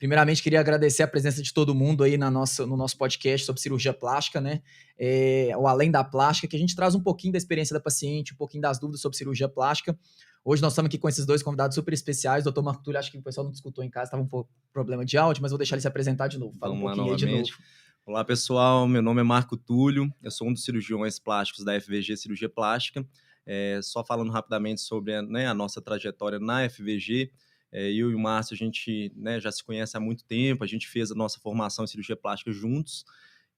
Primeiramente, queria agradecer a presença de todo mundo aí na nossa, no nosso podcast sobre cirurgia plástica, né? É, o Além da Plástica, que a gente traz um pouquinho da experiência da paciente, um pouquinho das dúvidas sobre cirurgia plástica. Hoje nós estamos aqui com esses dois convidados super especiais. Doutor Marco Túlio, acho que o pessoal não escutou em casa, estava um pouco problema de áudio, mas vou deixar ele se apresentar de novo. Fala Vamos um pouquinho aí de novo. Olá, pessoal. Meu nome é Marco Túlio. Eu sou um dos cirurgiões plásticos da FVG Cirurgia Plástica. É, só falando rapidamente sobre né, a nossa trajetória na FVG. É, eu e o Márcio, a gente né, já se conhece há muito tempo, a gente fez a nossa formação em cirurgia plástica juntos.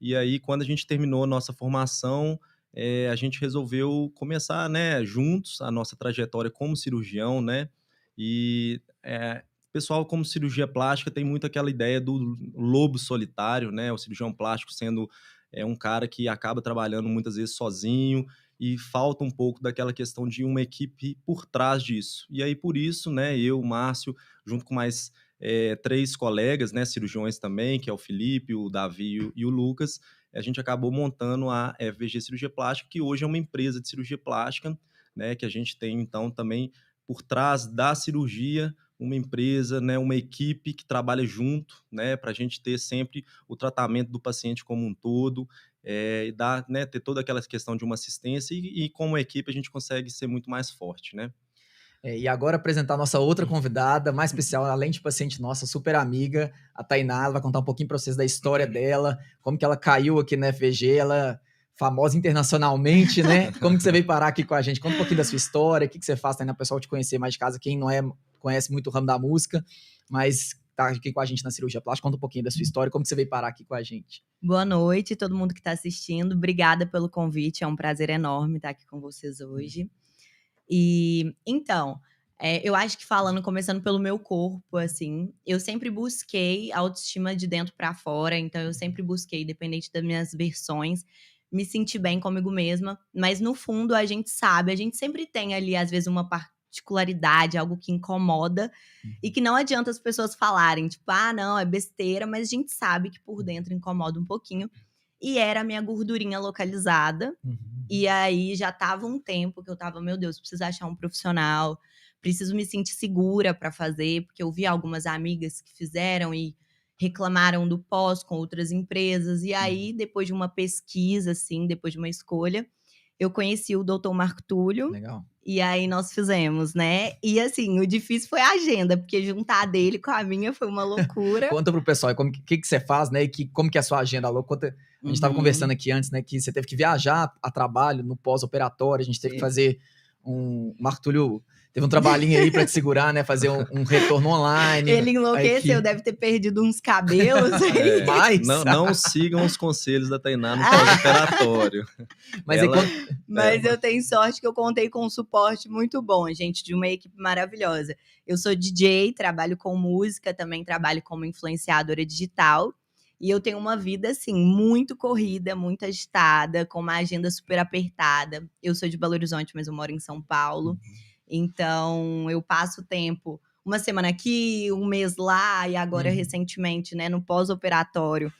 E aí, quando a gente terminou a nossa formação, é, a gente resolveu começar né, juntos a nossa trajetória como cirurgião, né? E é, pessoal, como cirurgia plástica, tem muito aquela ideia do lobo solitário, né? O cirurgião plástico sendo é, um cara que acaba trabalhando muitas vezes sozinho e falta um pouco daquela questão de uma equipe por trás disso. E aí, por isso, né, eu, Márcio, junto com mais é, três colegas, né, cirurgiões também, que é o Felipe, o Davi e o Lucas, a gente acabou montando a FVG Cirurgia Plástica, que hoje é uma empresa de cirurgia plástica, né, que a gente tem, então, também por trás da cirurgia uma empresa, né, uma equipe que trabalha junto, né, para a gente ter sempre o tratamento do paciente como um todo, é, e dar, né, ter toda aquela questão de uma assistência e, e como equipe a gente consegue ser muito mais forte, né? É, e agora apresentar a nossa outra convidada, mais especial, além de paciente nossa, super amiga, a Tainá, ela vai contar um pouquinho para vocês da história dela, como que ela caiu aqui na FVG, ela famosa internacionalmente, né? Como que você veio parar aqui com a gente? Conta um pouquinho da sua história, o que, que você faz, Tainá, o pessoal te conhecer mais de casa, quem não é, conhece muito o ramo da música, mas tá aqui com a gente na cirurgia plástica, conta um pouquinho da sua história, como você veio parar aqui com a gente. Boa noite, todo mundo que está assistindo. Obrigada pelo convite. É um prazer enorme estar aqui com vocês hoje. E então, é, eu acho que falando, começando pelo meu corpo, assim, eu sempre busquei autoestima de dentro para fora. Então, eu sempre busquei, independente das minhas versões, me sentir bem comigo mesma. Mas no fundo, a gente sabe, a gente sempre tem ali, às vezes, uma parte particularidade, algo que incomoda uhum. e que não adianta as pessoas falarem, tipo, ah, não, é besteira, mas a gente sabe que por dentro incomoda um pouquinho. E era a minha gordurinha localizada. Uhum. E aí já tava um tempo que eu tava, meu Deus, preciso achar um profissional, preciso me sentir segura para fazer, porque eu vi algumas amigas que fizeram e reclamaram do pós com outras empresas. E aí, uhum. depois de uma pesquisa, assim, depois de uma escolha, eu conheci o doutor Marco Túlio. Legal. E aí nós fizemos, né? E assim, o difícil foi a agenda, porque juntar dele com a minha foi uma loucura. Conta pro pessoal como que, que você faz, né? E que, como que é a sua agenda louca. Conta, a gente estava uhum. conversando aqui antes, né? Que você teve que viajar a trabalho no pós-operatório, a gente teve Sim. que fazer um. Marco Túlio teve um trabalhinho aí para te segurar, né? Fazer um, um retorno online. Ele enlouqueceu, que... deve ter perdido uns cabelos. É, Mas... Não, não, sigam os conselhos da Tainá no pós-operatório. Mas, Ela... é, Mas é, eu tenho sorte que eu contei com um suporte muito bom, gente, de uma equipe maravilhosa. Eu sou DJ, trabalho com música, também trabalho como influenciadora digital. E eu tenho uma vida, assim, muito corrida, muito agitada, com uma agenda super apertada. Eu sou de Belo Horizonte, mas eu moro em São Paulo. Uhum. Então, eu passo tempo uma semana aqui, um mês lá, e agora uhum. recentemente, né, no pós-operatório,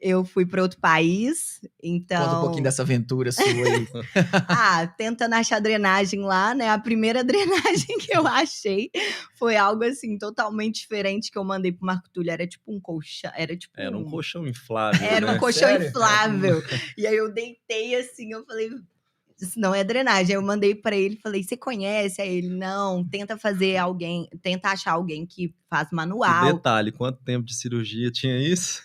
eu fui para outro país, então... Conta um pouquinho dessa aventura sua aí. ah, tentando achar drenagem lá, né? A primeira drenagem que eu achei foi algo, assim, totalmente diferente que eu mandei pro Marco Túlio. Era tipo um colchão, era tipo... Era um, um colchão inflável, Era né? um colchão Sério? inflável. e aí eu deitei, assim, eu falei, isso não é drenagem. Eu mandei para ele, falei: "Você conhece?" Aí ele: "Não, tenta fazer alguém, tenta achar alguém que faz manual". E detalhe, quanto tempo de cirurgia tinha isso?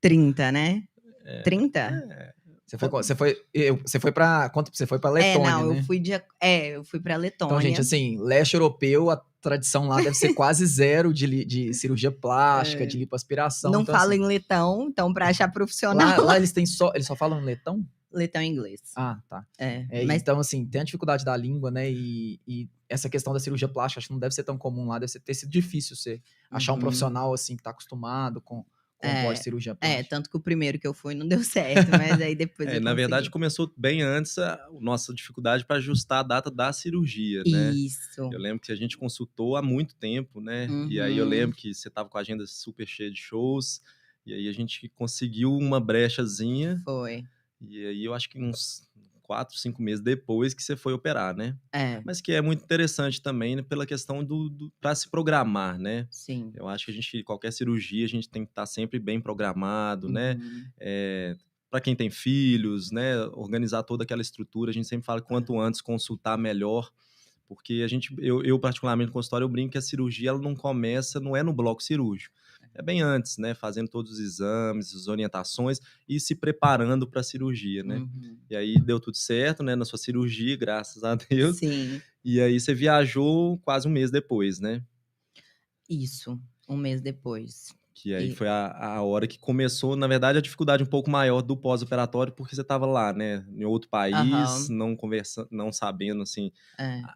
30, né? É, 30? É. Você foi, você foi, você foi para quanto você foi para Letônia, É, não, né? eu fui de, é, eu fui para Letônia. Então, gente, assim, leste europeu, a tradição lá deve ser quase zero de, de cirurgia plástica, é. de lipoaspiração. Não então, assim, em letão, então para achar profissional. Lá, lá, eles têm só, eles só falam letão? Letão em inglês. Ah, tá. É, é mas... Então, assim, tem a dificuldade da língua, né? E, e, essa questão da cirurgia plástica, acho que não deve ser tão comum lá, deve ser, ter sido difícil você achar um uhum. profissional, assim, que tá acostumado com, com é, pós-cirurgia é, plástica. É, tanto que o primeiro que eu fui não deu certo, mas aí depois. é, na verdade, começou bem antes a nossa dificuldade para ajustar a data da cirurgia, né? Isso. Eu lembro que a gente consultou há muito tempo, né? Uhum. E aí eu uhum. lembro que você tava com a agenda super cheia de shows. E aí a gente conseguiu uma brechazinha. Foi. E aí eu acho que uns quatro, cinco meses depois que você foi operar, né? É, Mas que é muito interessante também né, pela questão do, do para se programar, né? sim. Eu acho que a gente, qualquer cirurgia, a gente tem que estar sempre bem programado, né? Uhum. É, para quem tem filhos, né? Organizar toda aquela estrutura. A gente sempre fala quanto antes consultar melhor, porque a gente, eu, eu particularmente no consultório, eu brinco que a cirurgia ela não começa, não é no bloco cirúrgico. É bem antes, né? Fazendo todos os exames, as orientações e se preparando para a cirurgia, né? Uhum. E aí deu tudo certo, né? Na sua cirurgia, graças a Deus. Sim, E aí você viajou quase um mês depois, né? isso. Um mês depois. Que aí E- foi a, a hora que começou, na verdade, a dificuldade um pouco maior do pós-operatório, porque você estava lá, né? Em outro país, Aham. não conversando, não sabendo, assim. É.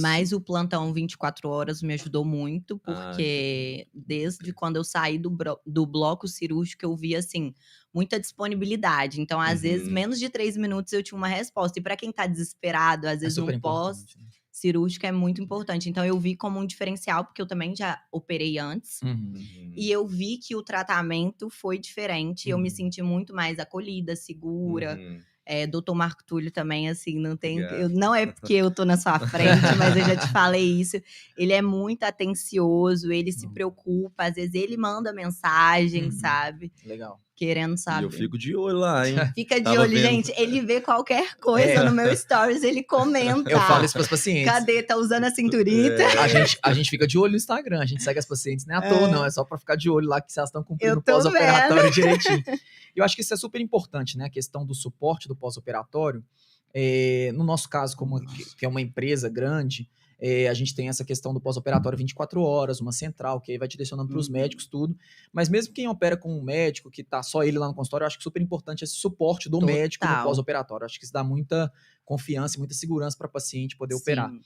Mas o plantão 24 horas me ajudou muito, Ah, porque desde quando eu saí do, do bloco cirúrgico, eu vi, assim, muita disponibilidade. Então, às vezes, Uhum. menos de três minutos eu tinha uma resposta. E para quem tá desesperado, às É vezes, no pós cirúrgico é muito importante. Então, eu vi como um diferencial, porque eu também já operei antes. Uhum. Uhum. E eu vi que o tratamento foi diferente. Eu me Uhum. senti muito mais acolhida, segura. É, doutor Marco Túlio também, assim, não tem. Eu- não é porque eu tô na sua frente, mas eu já te falei isso. Ele é muito atencioso, ele se Uhum. preocupa, às vezes ele manda mensagem, Uhum. sabe? Legal. Querendo E saber. eu fico de olho lá, hein? Fica de Tava olho, vendo. gente. Ele vê qualquer coisa É. no meu stories, ele comenta. Eu falo isso para os pacientes. Cadê? Tá usando a cinturita? É. A gente, a gente fica de olho no Instagram, a gente segue as pacientes, não é à toa, É. não, é só para ficar de olho lá que se elas estão cumprindo o pós-operatório direitinho. Eu acho que isso é super importante, né? A questão do suporte do pós-operatório. É, no nosso caso, como que é uma empresa grande, é, a gente tem essa questão do pós-operatório 24 horas, uma central, que aí vai direcionando para os Uhum. médicos, tudo. Mas mesmo quem opera com um médico, que tá só ele lá no consultório, eu acho que super importante esse suporte do médico no Total. pós-operatório. Acho que isso dá muita confiança e muita segurança para o paciente poder operar. Sim.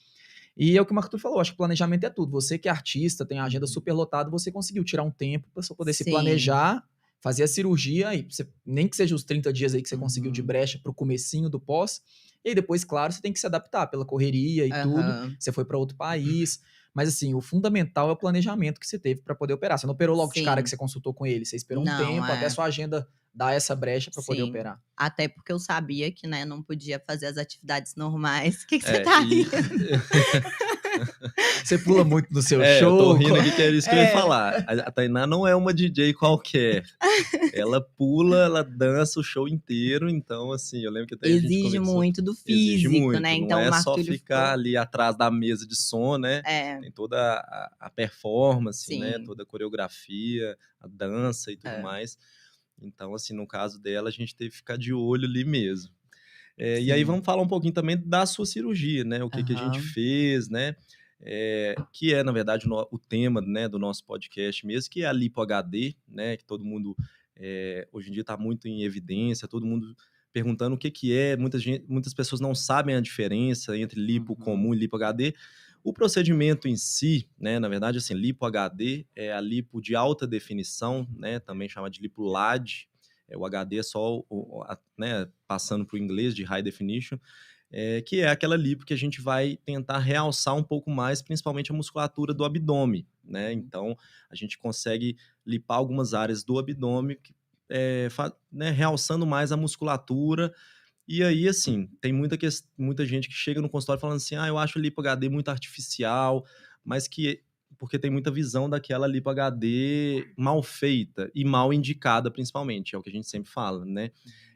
E é o que o Marco falou, acho que planejamento é tudo. Você que é artista, tem a agenda super lotada, você conseguiu tirar um tempo para poder se Sim. planejar, fazer a cirurgia, e você- nem que seja os 30 dias aí que você conseguiu de Uhum. brecha pro comecinho do pós. E aí depois, claro, você tem que se adaptar pela correria e tudo. Aham. Você foi para outro país. Mas assim, o fundamental é o planejamento que você teve para poder operar. Você não operou logo de Sim. cara que você consultou com ele. Você esperou Não, um tempo é. até a sua agenda dar essa brecha para poder operar. Até porque eu sabia que, né, não podia fazer as atividades normais. O que, que você É, tá e- rindo? Você pula muito no seu É, show. eu tô rindo aqui que era isso que eu É. ia falar. A, Tainá não é uma DJ qualquer. ela pula, ela dança o show inteiro, então assim, eu lembro que até a gente Exige muito do Exige físico, muito, né? não Então é o Marco só ficar ficou- ali atrás da mesa de som, né? É, Tem toda a, a performance, Sim. né? Toda a coreografia, a dança e tudo É. mais. Então, assim, no caso dela, a gente teve que ficar de olho ali mesmo. É, e aí vamos falar um pouquinho também da sua cirurgia, né? O que, que a gente fez, né? É, que é, na verdade, o, no- o tema né, do nosso podcast mesmo, que é a Lipo HD, né? Que todo mundo é, hoje em dia está muito em evidência, todo mundo perguntando o que, que é. Muitas, muitas pessoas não sabem a diferença entre lipo Uhum. comum e lipo HD. O procedimento em si, né, na verdade, assim, lipo HD é a lipo de alta definição, né, também chama de lipo LAD. É, o HD é só, o- o- a- né, passando para o inglês de High Definition, é, que é aquela lipo que a gente vai tentar realçar um pouco mais, principalmente a musculatura do abdômen, né? Então, a gente consegue lipar algumas áreas do abdômen, é, né, realçando mais a musculatura. E aí, assim, tem muita, muita gente que chega no consultório falando assim: ah, eu acho a lipo HD muito artificial, mas que. Porque tem muita visão daquela lipo HD mal feita e mal indicada, principalmente, é o que a gente sempre fala, né?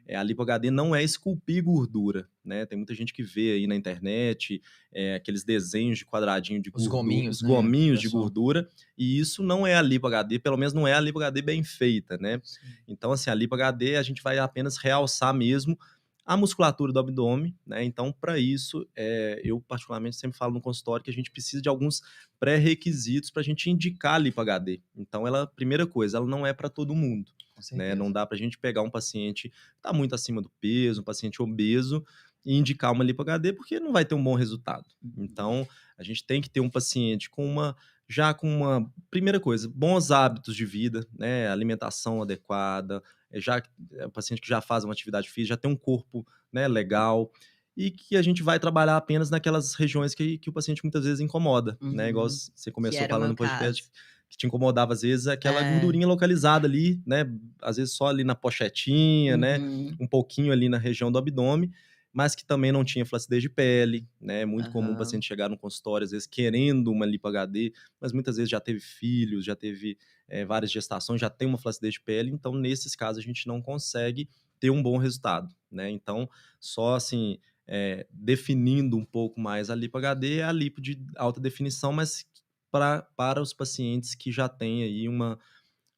É, a lipo HD não é esculpir gordura, né? Tem muita gente que vê aí na internet é, aqueles desenhos de quadradinho de Os gordura, gominhos, os né, gominhos de gordura, e isso não é a lipo HD, pelo menos não é a lipo HD bem feita, né? Então, assim, a lipo HD a gente vai apenas realçar mesmo a musculatura do abdômen, né? Então, para isso, é, eu particularmente sempre falo no consultório que a gente precisa de alguns pré-requisitos para a gente indicar a lipo HD. Então, ela, primeira coisa, ela não é para todo mundo né? Não dá para a gente pegar um paciente que está muito acima do peso, um paciente obeso, e indicar uma lipo HD, porque não vai ter um bom resultado. Então, a gente tem que ter um paciente com uma já com uma primeira coisa, bons hábitos de vida, né? Alimentação adequada, já é um paciente que já faz uma atividade física, já tem um corpo, né, legal. E que a gente vai trabalhar apenas naquelas regiões que, que o paciente muitas vezes incomoda, né? Igual Uhum. você começou falando no podcast, caso. que te incomodava às vezes aquela É. gordurinha localizada ali, né? Às vezes só ali na pochetinha, né? Uhum. Um pouquinho ali na região do abdômen. mas que também não tinha flacidez de pele, né? É muito comum o paciente chegar no consultório, às vezes, querendo uma lipo HD, mas muitas vezes já teve filhos, já teve eh, várias gestações, já tem uma flacidez de pele, então, nesses casos, a gente não consegue ter um bom resultado, né? Então, só assim, eh, definindo um pouco mais a lipo HD, é a lipo de alta definição, mas pra, para os pacientes que já têm aí uma,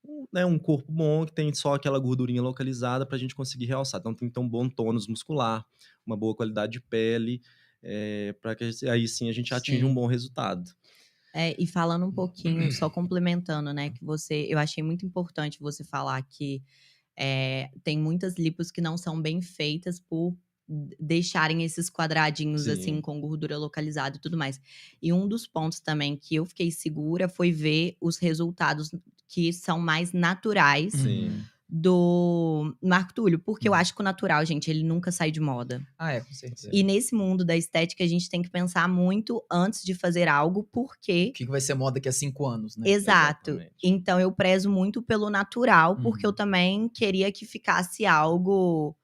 um, né, um corpo bom, que tem só aquela gordurinha localizada para a gente conseguir realçar. Então, tem que ter um bom tônus muscular, uma boa qualidade de pele, para que aí sim a gente atinja um Sim. bom resultado. É, e falando um pouquinho, só complementando, né, que você, eu achei muito importante você falar que é, tem muitas lipos que não são bem feitas por deixarem esses quadradinhos assim Sim. com gordura localizada e tudo mais. E um dos pontos também que eu fiquei segura foi ver os resultados que são mais naturais Sim. Do Marco Túlio, porque eu Uhum. acho que o natural, gente, ele nunca sai de moda. Ah, é, com certeza. E nesse mundo da estética, a gente tem que pensar muito antes de fazer algo, porque O que vai ser moda daqui a cinco anos, né? Exato. Exatamente. Então eu prezo muito pelo natural, porque eu Uhum. também queria que ficasse algo,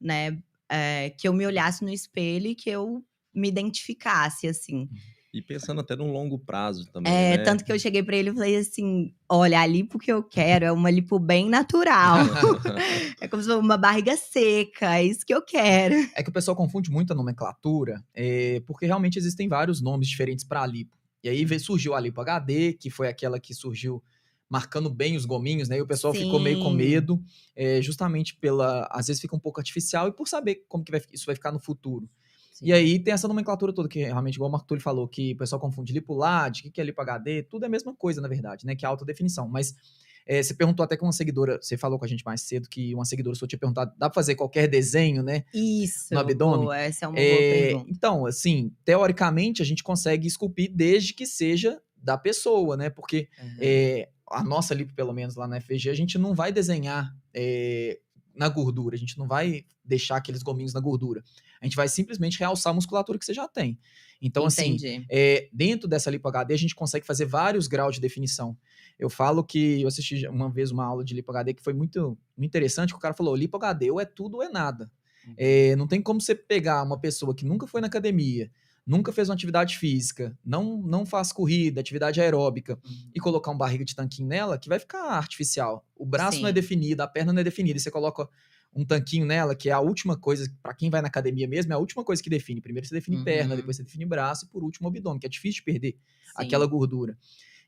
né, é, que eu me olhasse no espelho e que eu me identificasse, assim. E pensando até no longo prazo também, É, né? tanto que eu cheguei pra ele e falei assim: olha, a lipo que eu quero é uma lipo bem natural. é como se fosse uma barriga seca, é isso que eu quero. É que o pessoal confunde muito a nomenclatura, é, porque realmente existem vários nomes diferentes para lipo. E aí veio- surgiu a lipo HD, que foi aquela que surgiu marcando bem os gominhos, né? E o pessoal ficou meio com Sim. medo, é, justamente pela, às vezes fica um pouco artificial e por saber como que vai, isso vai ficar no futuro. E aí tem essa nomenclatura toda que realmente, igual o Marco Túlio falou, que o pessoal confunde lipo LAD, o que que é lipo HD, tudo é a mesma coisa, na verdade, né? Que é alta definição. Mas é, você perguntou até com uma seguidora, você falou com a gente mais cedo que uma seguidora sua tinha perguntado, dá pra fazer qualquer desenho, né? Isso. No abdômen? boa, essa é uma boa É, pergunta. então, assim, teoricamente a gente consegue esculpir desde que seja da pessoa, né? Porque Uhum. é, a nossa lipo, pelo menos lá na FG, a gente não vai desenhar é, na gordura, a gente não vai deixar aqueles gominhos na gordura. A gente vai simplesmente realçar a musculatura que você já tem. Então, assim, Entendi. é, dentro dessa lipo HD, a gente consegue fazer vários graus de definição. Eu falo que eu assisti uma vez uma aula de lipo HD que foi muito, muito interessante, que o cara falou, lipo HD ou é tudo ou é nada. Uhum. É, não tem como você pegar uma pessoa que nunca foi na academia, nunca fez uma atividade física, não, não faz corrida, atividade aeróbica, Uhum. e colocar um barriga de tanquinho nela, que vai ficar artificial. O braço não é Sim. definido, a perna não é definida, e você coloca um tanquinho nela, que é a última coisa, pra quem vai na academia mesmo, é a última coisa que define. Primeiro você define perna, Uhum. depois você define braço, e por último o abdômen, que é difícil de perder Sim. aquela gordura.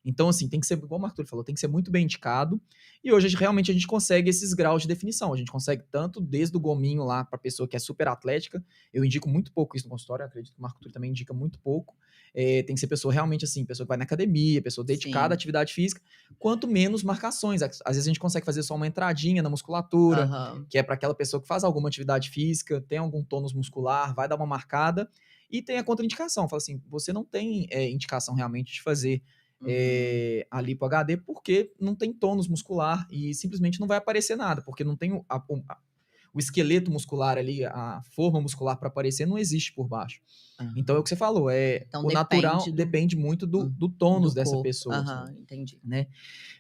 Então, assim, tem que ser, igual o Marco falou, tem que ser muito bem indicado. E hoje, realmente, a gente consegue esses graus de definição. A gente consegue tanto desde o gominho lá para pessoa que é super atlética. Eu indico muito pouco isso no consultório, acredito que o Marco Túlio também indica muito pouco. É, tem que ser pessoa realmente assim, pessoa que vai na academia, pessoa dedicada Sim. à atividade física. Quanto menos marcações. Às vezes a gente consegue fazer só uma entradinha na musculatura, Aham. que é para aquela pessoa que faz alguma atividade física, tem algum tônus muscular, vai dar uma marcada. E tem a contraindicação. Fala assim, você não tem é, indicação realmente de fazer Uhum. é, a lipo HD porque não tem tônus muscular e simplesmente não vai aparecer nada, porque não tem o, a- o- a- o esqueleto muscular ali, a forma muscular para aparecer não existe por baixo. Aham. Então é o que você falou, é Então, o natural depende do- depende muito do, do tônus Do dessa corpo. pessoa. Sabe? entendi. né?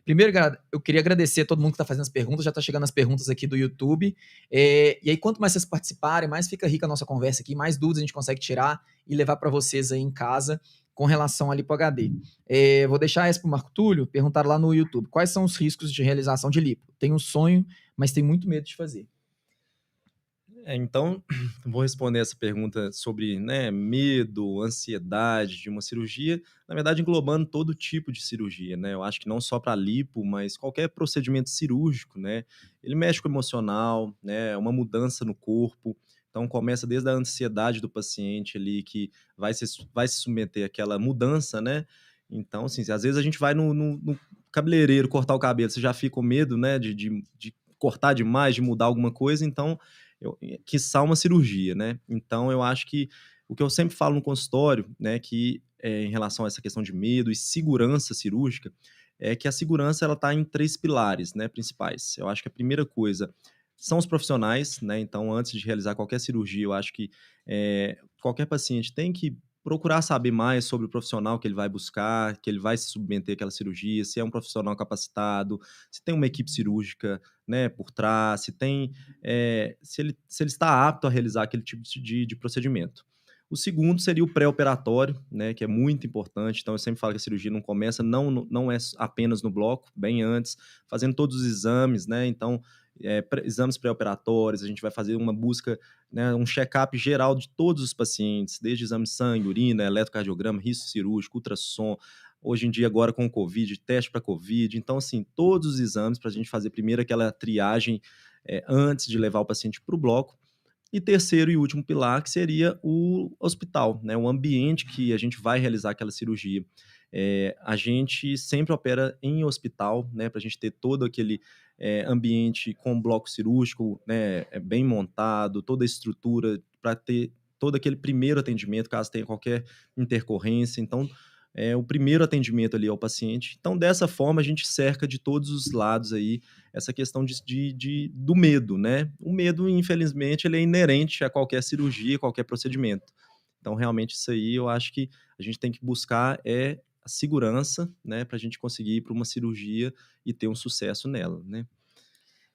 Primeiro, eu queria agradecer a todo mundo que está fazendo as perguntas, já está chegando as perguntas aqui do YouTube. É, e aí, quanto mais vocês participarem, mais fica rica a nossa conversa aqui, mais dúvidas a gente consegue tirar e levar para vocês aí em casa com relação à Lipo HD. É, vou deixar essa para o Marco Túlio, perguntar lá no YouTube. Quais são os riscos de realização de lipo? Tenho um sonho, mas tenho muito medo de fazer. É, então, vou responder essa pergunta sobre né, medo, ansiedade de uma cirurgia, na verdade englobando todo tipo de cirurgia, né? Eu acho que não só para lipo, mas qualquer procedimento cirúrgico, né? Ele mexe com o emocional, né? Uma mudança no corpo. Então começa desde a ansiedade do paciente ali que vai se, vai se submeter àquela mudança, né? Então, assim, às vezes a gente vai no, no- no cabeleireiro cortar o cabelo, você já fica com medo, né? De, de, de cortar demais, de mudar alguma coisa, então eu, quiçá uma cirurgia, né? Então, eu acho que o que eu sempre falo no consultório, né, que é, em relação a essa questão de medo e segurança cirúrgica, é que a segurança ela está em três pilares, né, principais. Eu acho que a primeira coisa são os profissionais, né? Então, antes de realizar qualquer cirurgia, eu acho que é, qualquer paciente tem que procurar saber mais sobre o profissional que ele vai buscar, que ele vai se submeter àquela cirurgia, se é um profissional capacitado, se tem uma equipe cirúrgica né, por trás, se tem, é, se, ele, se ele está apto a realizar aquele tipo de, de procedimento. O segundo seria o pré-operatório, né, que é muito importante. Então, eu sempre falo que a cirurgia não começa, não, não é apenas no bloco, bem antes, fazendo todos os exames, né? Então, é, exames pré-operatórios, a gente vai fazer uma busca, né, um check-up geral de todos os pacientes, desde exame de sangue, urina, eletrocardiograma, risco cirúrgico, ultrassom, hoje em dia agora com o Covid, teste para Covid, então assim, todos os exames para a gente fazer primeiro aquela triagem é, antes de levar o paciente para o bloco, e terceiro e último pilar, que seria o hospital, né, o ambiente que a gente vai realizar aquela cirurgia. É, a gente sempre opera em hospital, né, para a gente ter todo aquele é, ambiente com bloco cirúrgico né, é bem montado, toda a estrutura para ter todo aquele primeiro atendimento, caso tenha qualquer intercorrência. Então, é o primeiro atendimento ali ao paciente. Então, dessa forma, a gente cerca de todos os lados aí essa questão de, de, de, do medo, né? O medo, infelizmente, ele é inerente a qualquer cirurgia, qualquer procedimento. Então, realmente, isso aí eu acho que a gente tem que buscar é a segurança, né, para a gente conseguir ir para uma cirurgia e ter um sucesso nela, né?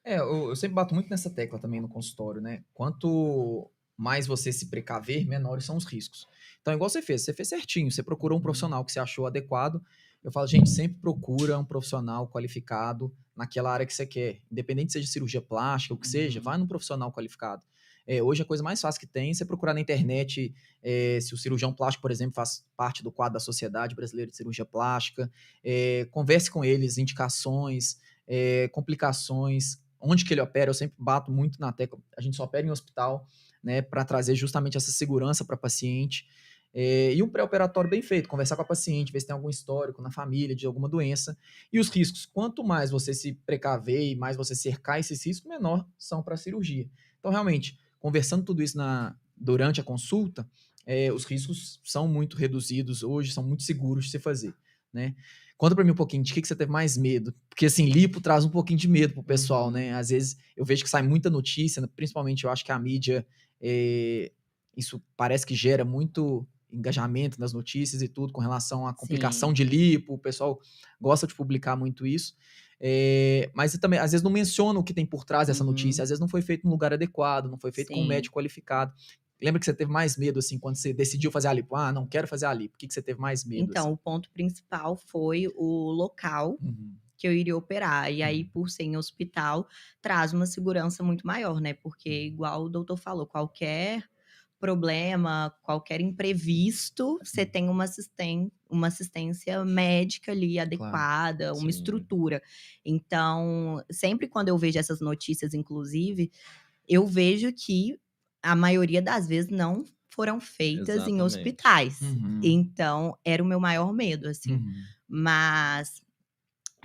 É, eu, eu, sempre bato muito nessa tecla também no consultório, né? Quanto mais você se precaver, menores são os riscos. Então, igual você fez, você fez certinho, você procurou um uhum. profissional que você achou adequado. Eu falo, gente, sempre procura um profissional qualificado naquela área que você quer. Independente seja cirurgia plástica, o que seja, uhum. vai num profissional qualificado. É, hoje a coisa mais fácil que tem é você procurar na internet é, se o cirurgião plástico, por exemplo, faz parte do quadro da Sociedade Brasileira de Cirurgia Plástica. É, converse com eles, indicações, é, complicações, onde que ele opera. Eu sempre bato muito na tecla. A gente só opera em hospital, né, para trazer justamente essa segurança para paciente. É, e um pré-operatório bem feito, conversar com a paciente, ver se tem algum histórico na família de alguma doença. E os riscos, quanto mais você se precaver e mais você cercar esses riscos, menor são para a cirurgia. Então, realmente, conversando tudo isso na, durante a consulta, é, os riscos são muito reduzidos hoje, são muito seguros de se fazer, né? Conta para mim um pouquinho de que, que você teve mais medo, porque assim, lipo traz um pouquinho de medo pro pessoal, né? Às vezes eu vejo que sai muita notícia, principalmente eu acho que a mídia, é, isso parece que gera muito engajamento nas notícias e tudo com relação à complicação Sim. de lipo, o pessoal gosta de publicar muito isso. É, mas também, às vezes, não menciona o que tem por trás dessa uhum. notícia, às vezes não foi feito no lugar adequado, não foi feito Sim. com um médico qualificado. Lembra que você teve mais medo, assim, quando você decidiu fazer a lipo? Ah, não quero fazer a lipo. O que, que você teve mais medo? Então, assim? o ponto principal foi o local uhum. que eu iria operar. E aí, uhum. por ser em hospital, traz uma segurança muito maior, né? Porque, uhum. igual o doutor falou, qualquer problema, qualquer imprevisto, você tem uma, assisten uma assistência médica ali adequada, claro, uma estrutura. Então, sempre quando eu vejo essas notícias, inclusive, eu vejo que a maioria das vezes não foram feitas Exatamente. em hospitais. Uhum. Então, era o meu maior medo, assim. Uhum. Mas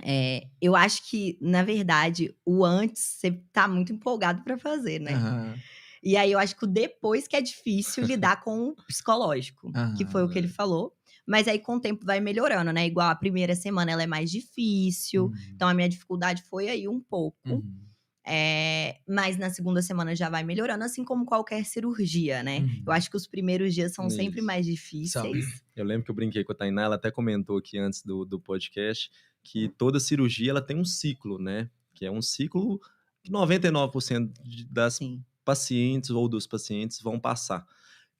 é, eu acho que, na verdade, o antes você tá muito empolgado para fazer, né? Uhum. E aí eu acho que o depois que é difícil lidar com o psicológico, que foi o que ele falou. Mas aí com o tempo vai melhorando, né? Igual a primeira semana ela é mais difícil. Uhum. Então a minha dificuldade foi aí um pouco. Uhum. É, mas na segunda semana já vai melhorando, assim como qualquer cirurgia, né? Uhum. Eu acho que os primeiros dias são Isso. sempre mais difíceis. Eu lembro que eu brinquei com a Tainá, ela até comentou aqui antes do, do podcast que toda cirurgia ela tem um ciclo, né? Que é um ciclo que 99% das Sim pacientes ou dos pacientes vão passar.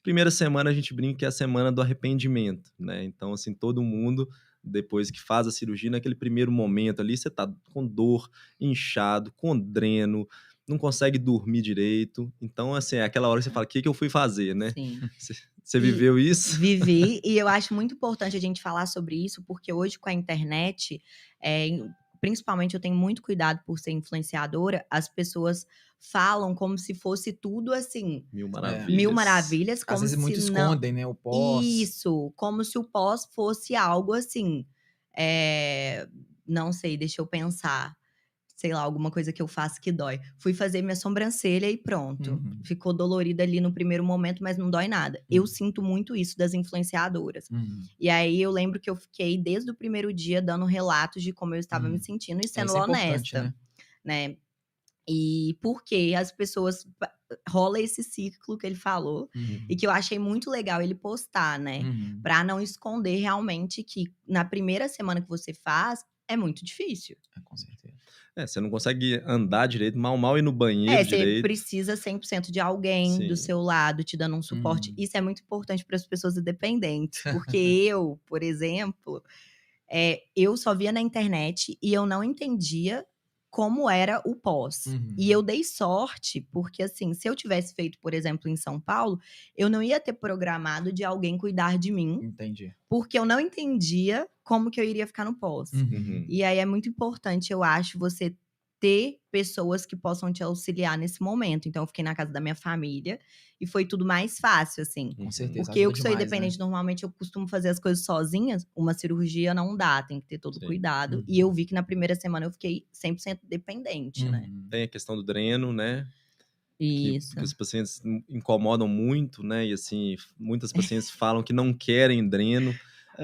Primeira semana a gente brinca que é a semana do arrependimento, né? Então, assim, todo mundo, depois que faz a cirurgia, naquele primeiro momento ali, você tá com dor, inchado, com dreno, não consegue dormir direito. Então, assim, é aquela hora que você fala, o que, que eu fui fazer, né? Sim. Você, viveu isso? Vivi, e eu acho muito importante a gente falar sobre isso, porque hoje com a internet, é, principalmente eu tenho muito cuidado por ser influenciadora, as pessoas falam como se fosse tudo assim. Mil maravilhas. Mil maravilhas. Como Às vezes se muito não... escondem, né? O pós. Isso, como se o pós fosse algo assim. É... Não sei, deixa eu pensar. Sei lá, alguma coisa que eu faço que dói. Fui fazer minha sobrancelha e pronto. Uhum. Ficou dolorida ali no primeiro momento, mas não dói nada. Uhum. Eu sinto muito isso das influenciadoras. Uhum. E aí eu lembro que eu fiquei desde o primeiro dia dando relatos de como eu estava me uhum. sentindo e sendo é honesta. né? né? E porque as pessoas rola esse ciclo que ele falou Uhum. e que eu achei muito legal ele postar, né? Uhum. Pra não esconder realmente que na primeira semana que você faz é muito difícil. É, com certeza. É, você não consegue andar direito, mal mal ir no banheiro É, você direito. precisa 100% de alguém do Sim. seu lado te dando um suporte. Uhum. Isso é muito importante para as pessoas independentes, porque eu, por exemplo, é, eu só via na internet e eu não entendia como era o pós. Uhum. E eu dei sorte, porque assim, se eu tivesse feito, por exemplo, em São Paulo, eu não ia ter programado de alguém cuidar de mim, Entendi. porque eu não entendia como que eu iria ficar no pós. Uhum. E aí é muito importante, eu acho, você ter pessoas que possam te auxiliar nesse momento. Então, eu fiquei na casa da minha família e foi tudo mais fácil, assim. Com certeza. Porque eu que sou demais, né? independente, normalmente eu costumo fazer as coisas sozinhas. Uma cirurgia não dá, tem que ter todo Sim. cuidado. Uhum. E eu vi que na primeira semana eu fiquei 100% dependente, né? Uhum. Tem a questão do dreno, né? que, Isso. que os pacientes in- incomodam muito, né? E assim, muitas pacientes falam que não querem dreno,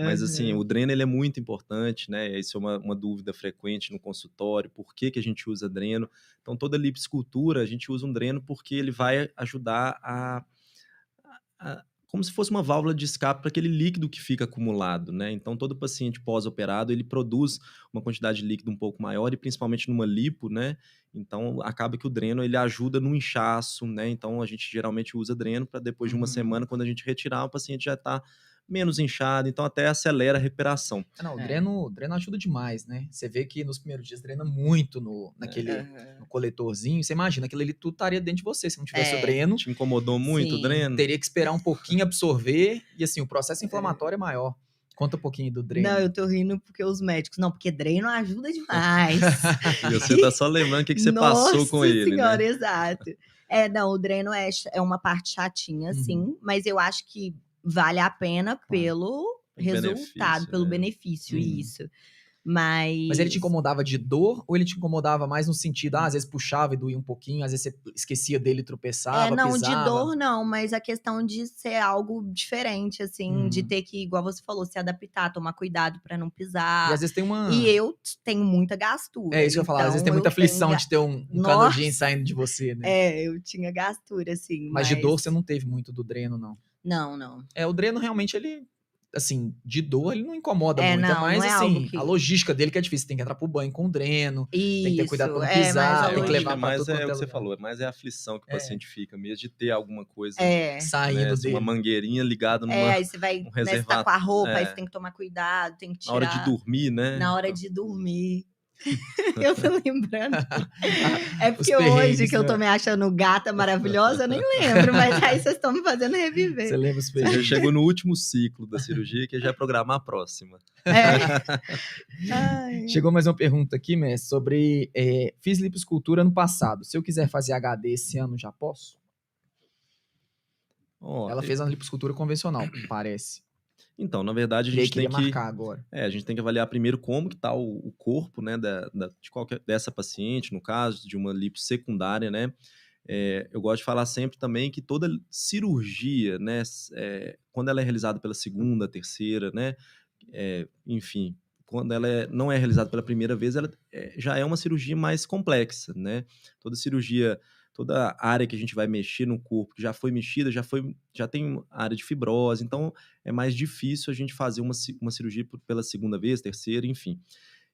mas assim, o dreno ele é muito importante, né? Isso é uma, uma dúvida frequente no consultório, por que, que a gente usa dreno? Então, toda liposcultura, a gente usa um dreno porque ele vai ajudar a, a- como se fosse uma válvula de escape para aquele líquido que fica acumulado, né? Então, todo paciente pós-operado, ele produz uma quantidade de líquido um pouco maior e principalmente numa lipo, né? Então, acaba que o dreno ele ajuda no inchaço, né? Então, a gente geralmente usa dreno para depois de uma Uhum. semana, quando a gente retirar, o paciente já está menos inchado, então até acelera a recuperação. Ah, Não, o É. dreno, o dreno ajuda demais, né? Você vê que nos primeiros dias drena muito no, naquele Aham. no coletorzinho. Você imagina, aquilo ali tudo estaria dentro de você. Se não tivesse É. o dreno, Te incomodou muito o Sim. dreno? teria que esperar um pouquinho absorver. E assim, o processo inflamatório é maior. Conta um pouquinho do dreno. Não, eu tô rindo porque os médicos. Não, porque dreno ajuda demais. E você tá só lembrando o que, que você passou com Nossa ele, senhora, né? exato. É, não, o dreno é, é uma parte chatinha, Uhum. sim, mas eu acho que vale a pena pelo resultado, benefício, pelo né? benefício, Uhum. isso. Mas. Mas ele te incomodava de dor ou ele te incomodava mais no sentido, ah, às vezes puxava e doía um pouquinho, às vezes você esquecia dele e tropeçava, É, não, pisava. de dor não, mas a questão de ser algo diferente, assim, de Uhum. ter que, igual você falou, se adaptar, tomar cuidado pra não pisar. E às vezes tem uma... E eu tenho muita gastura. É isso que eu ia falar, às vezes tem então muita tenho aflição ga- de ter um, um Nossa! saindo de você, né? É, eu tinha gastura, assim. Mas de dor você não teve muito do dreno, não. Não, não. É, o dreno realmente, ele, assim, de dor ele não incomoda É, muito. não, é mais, não é assim, que- a logística dele que é difícil. Tem que entrar pro banho com o dreno. Isso, Tem que ter cuidado pra não é, mas pisar, a tem que levar pra mais todo é quanto o é que você lugar. falou, mas é a aflição que o É. paciente fica mesmo de ter alguma coisa, É. Saindo né, dele. uma mangueirinha ligada numa, É, aí você vai, um né, você tá com a roupa, aí é. você tem que tomar cuidado, tem que tirar. na hora de dormir, né? Na hora de dormir. eu tô lembrando. É porque hoje que eu tô né? me achando gata maravilhosa, eu nem lembro, mas aí vocês estão me fazendo reviver. Você lembra os perrengues? chegou no último ciclo da cirurgia, que é já programar a próxima. É. Chegou mais uma pergunta aqui, mestre, sobre é, fiz liposcultura ano passado. Se eu quiser fazer HD esse ano, já posso? Ó, Ela fez uma liposcultura convencional, parece. Então, na verdade, a gente tem que marcar agora. É, a gente tem que avaliar primeiro como que tá o, o corpo, né, da, da- de qualquer, dessa paciente, no caso de uma lipo secundária, né, É, eu gosto de falar sempre também que toda cirurgia, né, é, quando ela é realizada pela segunda, terceira, né, é, enfim, quando ela é- não é realizada pela primeira vez, ela é, já é uma cirurgia mais complexa, né, toda cirurgia, toda área que a gente vai mexer no corpo, que já foi mexida, já foi, já tem área de fibrose, então é mais difícil a gente fazer uma, uma cirurgia pela segunda vez, terceira, enfim.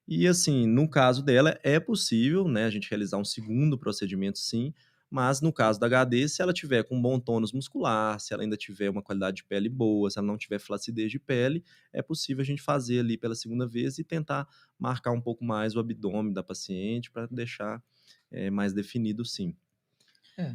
E assim, no caso dela, é possível, né, a gente realizar um segundo procedimento, sim, mas no caso da HD, se ela tiver com bom tônus muscular, se ela ainda tiver uma qualidade de pele boa, se ela não tiver flacidez de pele, é possível a gente fazer ali pela segunda vez e tentar marcar um pouco mais o abdômen da paciente para deixar eh, mais definido, sim. É.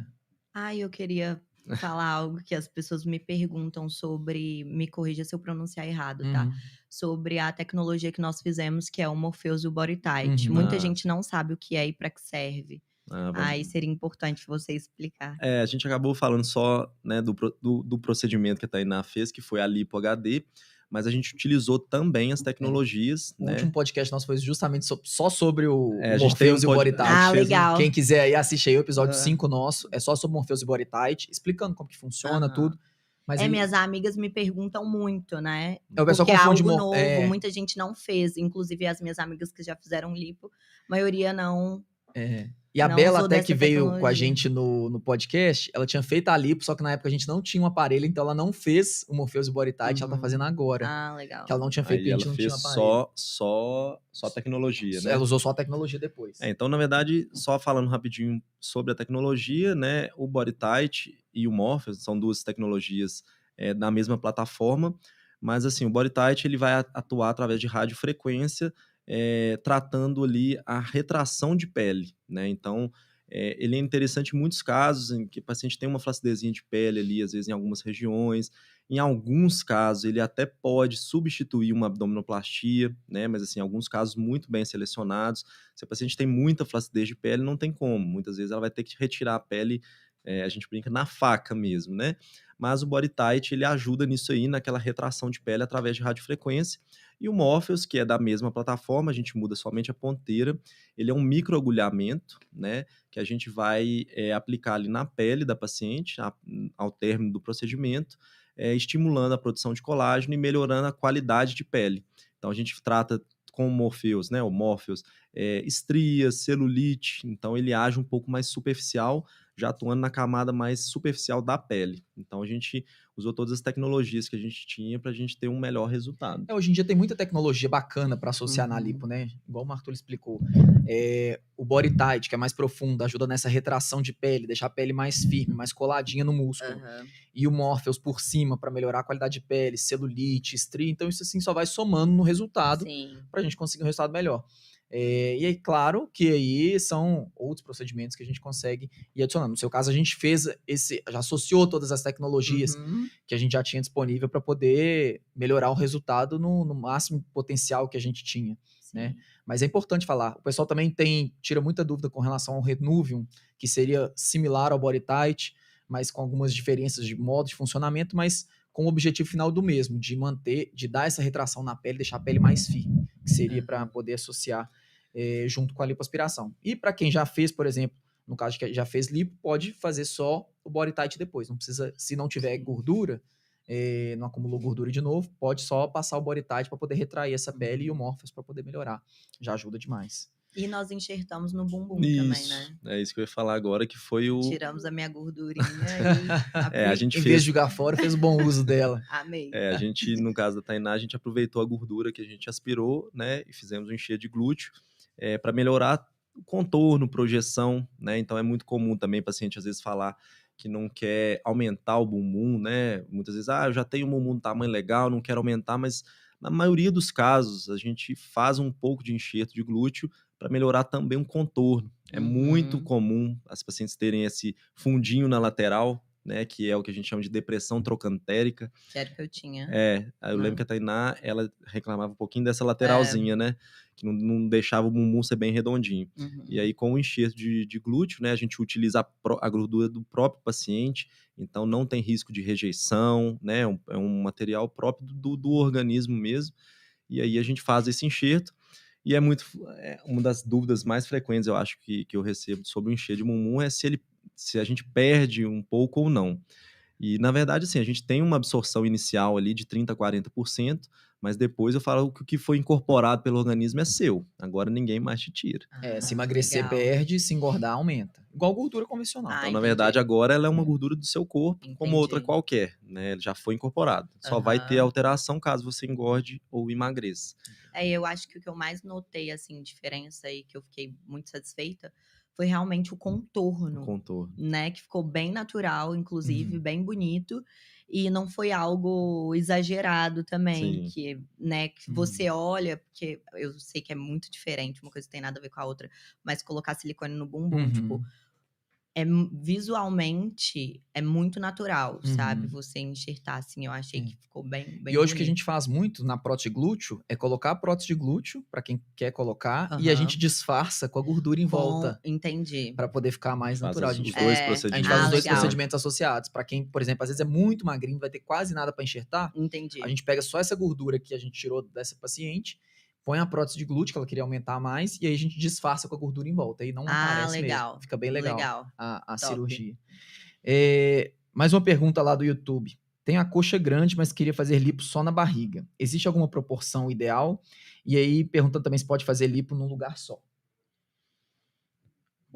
Ai, eu queria falar algo que as pessoas me perguntam sobre, me corrija se eu pronunciar errado, tá? Uhum. Sobre a tecnologia que nós fizemos, que é o Morpheus e o Body Tight. Uhum. Muita Ah. gente não sabe o que é e para que serve. Ah, vamos- Aí seria importante você explicar. É, a gente acabou falando só né, do, do, do procedimento que a Tainá fez, que foi a Lipo HD, mas a gente utilizou também as tecnologias, O né? último podcast nosso foi justamente so- só sobre o É, tem um Morpheus e o gente Ah, legal. Quem quiser aí, assiste aí o episódio Ah. 5 nosso. É só sobre Morpheus e Body Tight, explicando como que funciona, Aham. tudo. Mas é, aí- minhas amigas me perguntam muito, né? É, o pessoal Porque é confunde algo mo- novo, é. muita gente não fez. Inclusive, as minhas amigas que já fizeram lipo, a maioria não. É. E a Não Bela, até que veio com a tecnologia. gente no, no podcast, ela tinha feito a lipo, só que na época a gente não tinha um aparelho, então ela não fez o Morpheus e Body Tight, ela tá Uhum. fazendo agora. Ah, legal. Que ela não tinha feito Aí a ela gente não tinha fez um aparelho. só, só, só tecnologia, né? Ela usou só a tecnologia depois. É, então, na verdade, só falando rapidinho sobre a tecnologia, né? O Body Tight e o Morpheus são duas tecnologias é, da mesma plataforma, mas assim, o Body Tight ele vai atuar através de radiofrequência, é, tratando ali a retração de pele, né? Então, é, ele é interessante em muitos casos em que o paciente tem uma flacidezinha de pele ali, às vezes em algumas regiões. Em alguns casos, ele até pode substituir uma abdominoplastia, né? Mas assim, alguns casos muito bem selecionados. Se a paciente tem muita flacidez de pele, não tem como. Muitas vezes ela vai ter que retirar a pele, é, a gente brinca, na faca mesmo, né? Mas o Body Tight, ele ajuda nisso aí, naquela retração de pele através de radiofrequência. E o Morpheus, que é da mesma plataforma, a gente muda somente a ponteira. Ele é um microagulhamento, né? Que a gente vai é, aplicar ali na pele da paciente, a- ao término do procedimento, é, estimulando a produção de colágeno e melhorando a qualidade de pele. Então a gente trata com o Morpheus, né? O Morpheus, é, estrias, celulite, então ele age um pouco mais superficial, já atuando na camada mais superficial da pele. Então a gente usou todas as tecnologias que a gente tinha para a gente ter um melhor resultado. É, hoje em dia tem muita tecnologia bacana para associar na Uhum. lipo, né? Igual o Martolo explicou. É, o body tight, que é mais profundo, ajuda nessa retração de pele, deixar a pele mais firme, mais coladinha no músculo. Aham. E o Morpheus por cima para melhorar a qualidade de pele, celulite, estria. Então isso assim só vai somando no resultado para a gente conseguir um resultado melhor. É, e aí, claro que aí são outros procedimentos que a gente consegue ir adicionando. No seu caso, a gente fez esse, já associou todas as tecnologias Uhum. que a gente já tinha disponível para poder melhorar o resultado no, no máximo potencial que a gente tinha. né? Mas é importante falar. O pessoal também tem tira muita dúvida com relação ao Renuvium, que seria similar ao Body Tight, mas com algumas diferenças de modo de funcionamento, mas com o objetivo final do mesmo, de manter, de dar essa retração na pele, deixar a pele mais firme, que seria para poder associar eh, junto com a lipoaspiração. E para quem já fez, por exemplo, no caso de que já fez lipo, pode fazer só o Body Tight depois. Não precisa, se não tiver gordura, eh, não acumulou gordura de novo, pode só passar o Body Tight para poder retrair essa pele e o Morpheus para poder melhorar. Já ajuda demais. E nós enxertamos no bumbum também, Isso, né? é isso que eu ia falar agora, que foi o... Tiramos a minha gordurinha e É, a gente Em fez vez de jogar fora, fez o bom uso dela. Amei. É, a gente, no caso da Tainá, a gente aproveitou a gordura que a gente aspirou, né? E fizemos um encher de glúteo para melhorar o contorno, projeção, né? Então é muito comum também paciente às vezes falar que não quer aumentar o bumbum, né? Muitas vezes, ah, eu já tenho um bumbum de tamanho legal, não quero aumentar, mas na maioria dos casos a gente faz um pouco de enxerto de glúteo para melhorar também um contorno. É muito Uhum. comum as pacientes terem esse fundinho na lateral, né? Que é o que a gente chama de depressão trocantérica. Que era o que eu tinha. É, aí eu Ah. lembro que a Tainá, ela reclamava um pouquinho dessa lateralzinha, né? Que não, não deixava o bumbum ser bem redondinho. Uhum. E aí, com o enxerto de, de glúteo, né? A gente utiliza a, a gordura do próprio paciente, então não tem risco de rejeição, né? É um, é um material próprio do, do organismo mesmo. E aí a gente faz esse enxerto. E é muito. É uma das dúvidas mais frequentes, eu acho, que, que eu recebo sobre o enxerto de bumbum é se ele se a gente perde um pouco ou não. E, na verdade, assim, a gente tem uma absorção inicial ali de 30% a 40%, mas depois eu falo que o que foi incorporado pelo organismo é seu. Agora ninguém mais te tira. É, se Ah, emagrecer, legal. perde, se engordar, aumenta. Igual gordura convencional. Ah, Então, na entendi. verdade, agora ela é uma gordura do seu corpo, como outra Entendi. qualquer, né? Ele Já foi incorporado. Só vai ter alteração caso você engorde ou emagreça. É, eu acho que o que eu mais notei, assim, diferença e que eu fiquei muito satisfeita foi realmente o contorno, O contorno. né? Que ficou bem natural, inclusive, Uhum. bem bonito. E não foi algo exagerado também, Sim. que, né, que Uhum. você olha, porque eu sei que é muito diferente, uma coisa tem nada a ver com a outra, mas colocar silicone no bumbum, Uhum. tipo, é visualmente é muito natural, sabe? Uhum. Você enxertar assim, eu achei Sim. que ficou bem, bem E hoje o que a gente faz muito na prótese de glúteo é colocar a prótese de glúteo, para quem quer colocar, e a gente disfarça com a gordura em Com- volta, Entendi. para poder ficar mais Faz natural. A os, gente, os dois É, a a gente procedimentos. faz Ah, os dois legal. procedimentos associados. Para quem, por exemplo, às vezes é muito magrinho, vai ter quase nada para enxertar, Entendi. a gente pega só essa gordura que a gente tirou dessa paciente, põe a prótese de glúteo, que ela queria aumentar mais, e aí a gente disfarça com a gordura em volta. Aí não Ah, aparece legal. mesmo. Fica bem legal, Legal. a, a cirurgia. É, mais uma pergunta lá do YouTube. Tenho a coxa grande, mas queria fazer lipo só na barriga. Existe alguma proporção ideal? E aí, perguntando também se pode fazer lipo num lugar só.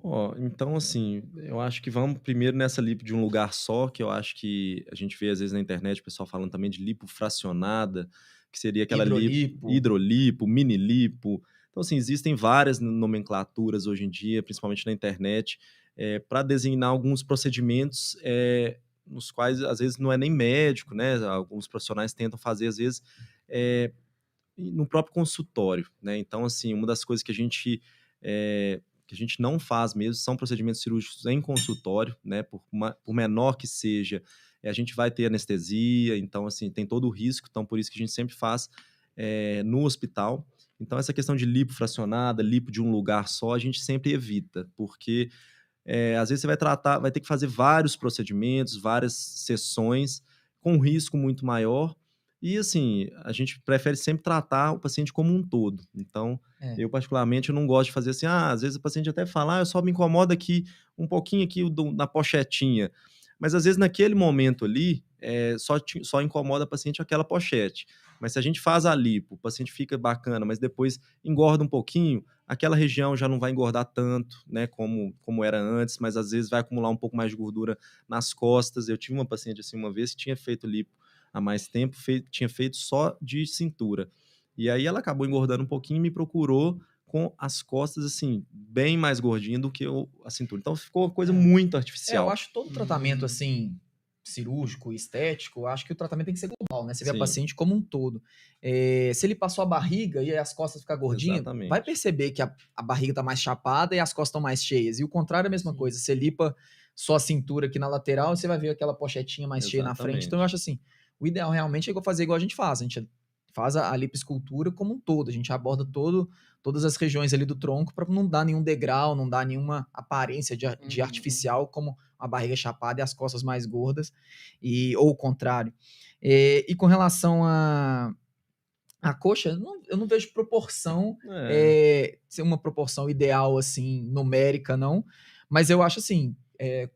Ó, então assim, eu acho que vamos primeiro nessa lipo de um lugar só, que eu acho que a gente vê às vezes na internet o pessoal falando também de lipo fracionada, que seria aquela lipo, Hidrolipo. hidrolipo, mini lipo. Então assim, existem várias nomenclaturas hoje em dia, principalmente na internet, para designar alguns procedimentos é, nos quais às vezes não é nem médico, né? Alguns profissionais tentam fazer às vezes é, no próprio consultório, né? Então assim, uma das coisas que a gente é, que a gente não faz mesmo são procedimentos cirúrgicos em consultório, né? Por, uma, por menor que seja, a gente vai ter anestesia, então assim tem todo o risco, então por isso que a gente sempre faz é, no hospital. Então essa questão de lipo fracionada, lipo de um lugar só, a gente sempre evita, porque é, às vezes você vai tratar, vai ter que fazer vários procedimentos, várias sessões, com um risco muito maior. E assim, a gente prefere sempre tratar o paciente como um todo. Então, é. eu particularmente eu não gosto de fazer assim, ah, às vezes o paciente até fala, ah, eu só me incomoda aqui um pouquinho aqui na pochetinha. Mas às vezes naquele momento ali, é, só, só incomoda o paciente aquela pochete. Mas se a gente faz a lipo, o paciente fica bacana, mas depois engorda um pouquinho, aquela região já não vai engordar tanto, né, como, como era antes, mas às vezes vai acumular um pouco mais de gordura nas costas. Eu tive uma paciente assim uma vez que tinha feito lipo há mais tempo, fei tinha feito só de cintura. E aí ela acabou engordando um pouquinho e me procurou com as costas, assim, bem mais gordinha do que o, a cintura. Então ficou uma coisa é. muito artificial. É, eu acho todo tratamento, assim, cirúrgico, estético, acho que o tratamento tem que ser global, né? Você vê Sim. a paciente como um todo. É, se ele passou a barriga e as costas ficam gordinhas, vai perceber que a, a, barriga tá mais chapada e as costas estão mais cheias. E o contrário é a mesma Sim. coisa. Você lipa só a cintura aqui na lateral, você vai ver aquela pochetinha mais Exatamente. cheia na frente. Então eu acho assim, o ideal realmente é fazer igual a gente faz. A gente faz a, a lipoescultura como um todo. A gente aborda todo, todas as regiões ali do tronco para não dar nenhum degrau, não dar nenhuma aparência de, de uhum. artificial, como a barriga chapada e as costas mais gordas, e ou o contrário. E, e com relação a a coxa, não, eu não vejo proporção, é. É, ser uma proporção ideal, assim, numérica, não. Mas eu acho assim, é,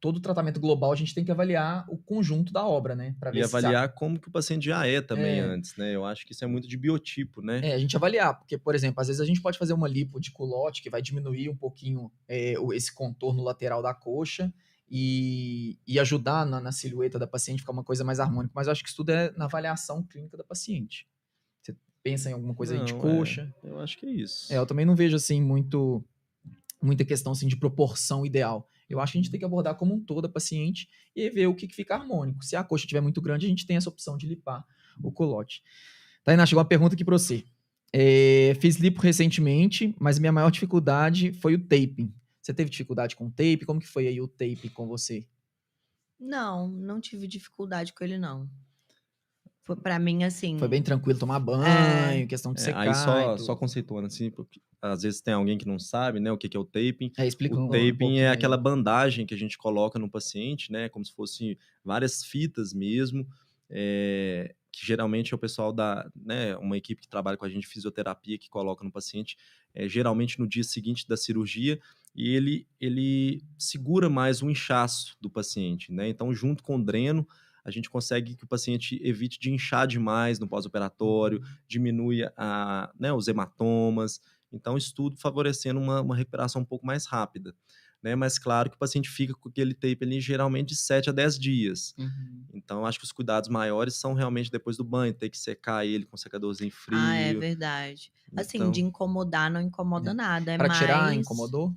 todo tratamento global a gente tem que avaliar o conjunto da obra, né? e avaliar como que o paciente já é também é. antes, né? Eu acho que isso é muito de biotipo, né? É, a gente avaliar, porque, por exemplo, às vezes a gente pode fazer uma lipo de culote que vai diminuir um pouquinho é, esse contorno lateral da coxa e, e ajudar na, na, silhueta da paciente ficar uma coisa mais harmônica. Mas eu acho que isso tudo é na avaliação clínica da paciente. Você pensa em alguma coisa não, aí de coxa? É, eu acho que é isso. É, eu também não vejo, assim, muito muita questão assim, de proporção ideal. Eu acho que a gente tem que abordar como um todo a paciente e ver o que, que fica harmônico. Se a coxa estiver muito grande, a gente tem essa opção de lipar o colote. Tainá, chegou uma pergunta aqui para você. É, fiz lipo recentemente, mas minha maior dificuldade foi o taping. Você teve dificuldade com o tape? Como que foi aí o tape com você? Não, não tive dificuldade com ele, não. Pra mim, assim. Foi bem tranquilo tomar banho, é, questão de é, secar. Aí só, só conceituando, assim, porque às vezes tem alguém que não sabe, né, o que, que é o taping. É, explica o um, taping um é aquela bandagem que a gente coloca no paciente, né, como se fossem várias fitas mesmo, é, que geralmente é o pessoal da, né, uma equipe que trabalha com a gente de fisioterapia que coloca no paciente, é, geralmente no dia seguinte da cirurgia, e ele, ele segura mais o inchaço do paciente, né, então junto com o dreno, a gente consegue que o paciente evite de inchar demais no pós-operatório, uhum. diminui a, né, os hematomas. Então, isso tudo favorecendo uma, uma recuperação um pouco mais rápida. Né? Mas claro que o paciente fica com aquele tape ali geralmente de 7 a 10 dias. Uhum. Então, acho que os cuidados maiores são realmente depois do banho, ter que secar ele com secadorzinho frio. Ah, é verdade. Assim, então, de incomodar não incomoda é. nada. É pra mais... tirar, incomodou?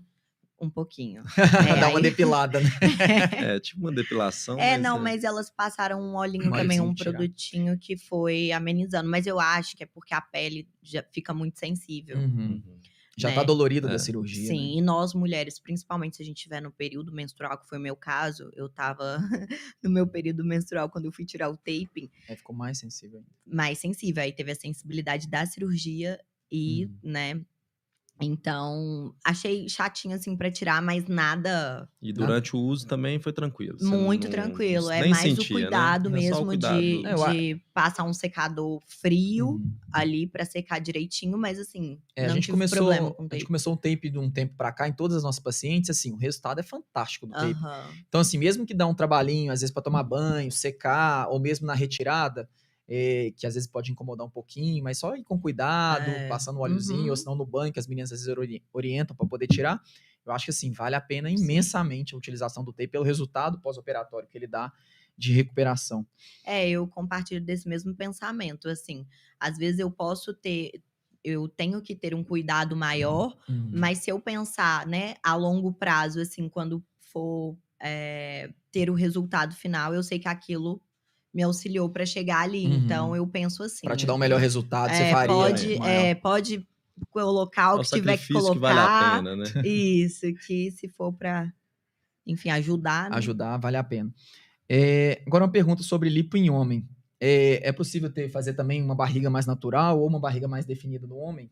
Um pouquinho. É, Dá uma aí... depilada, né? é, tipo uma depilação. É, mas não, é... mas elas passaram um olhinho um também, um tirar. produtinho que foi amenizando. Mas eu acho que é porque a pele já fica muito sensível. Uhum. uhum. Já né? tá dolorida é. da cirurgia. Sim, né? e nós mulheres, principalmente se a gente estiver no período menstrual, que foi o meu caso, eu tava no meu período menstrual quando eu fui tirar o taping. É, ficou mais sensível ainda. Mais sensível. Aí teve a sensibilidade da cirurgia e, uhum. né, então, achei chatinho assim para tirar, mas nada. E durante nada... o uso também foi tranquilo. Muito não, tranquilo. É mais sentia, o né? cuidado né? mesmo o cuidado. de, é, de passar um secador frio hum. ali para secar direitinho, mas assim, é, não a gente tive começou, problema com tape. A gente começou um tape de um tempo para cá em todas as nossas pacientes, assim, o resultado é fantástico do tape. Então, assim, mesmo que dá um trabalhinho, às vezes para tomar banho, secar, ou mesmo na retirada, é, que às vezes pode incomodar um pouquinho, mas só ir com cuidado, é. passando um óleozinho, uhum. ou senão no banho, que as meninas às vezes orientam para poder tirar. Eu acho que assim, vale a pena imensamente a utilização do TEI pelo resultado pós-operatório que ele dá de recuperação. É, eu compartilho desse mesmo pensamento, assim. Às vezes eu posso ter eu tenho que ter um cuidado maior, Uhum. mas se eu pensar, né, a longo prazo, assim, quando for é, ter o resultado final, eu sei que aquilo me auxiliou para chegar ali. Uhum. Então eu penso assim. Para te dar um melhor resultado, você é, faria. pode, maior. é, pode colocar o que tiver que colocar. vale a pena, né? Isso, que se for para, enfim, ajudar. né? ajudar, vale a pena. É, agora uma pergunta sobre lipo em homem. É, é possível ter, fazer também uma barriga mais natural ou uma barriga mais definida no homem?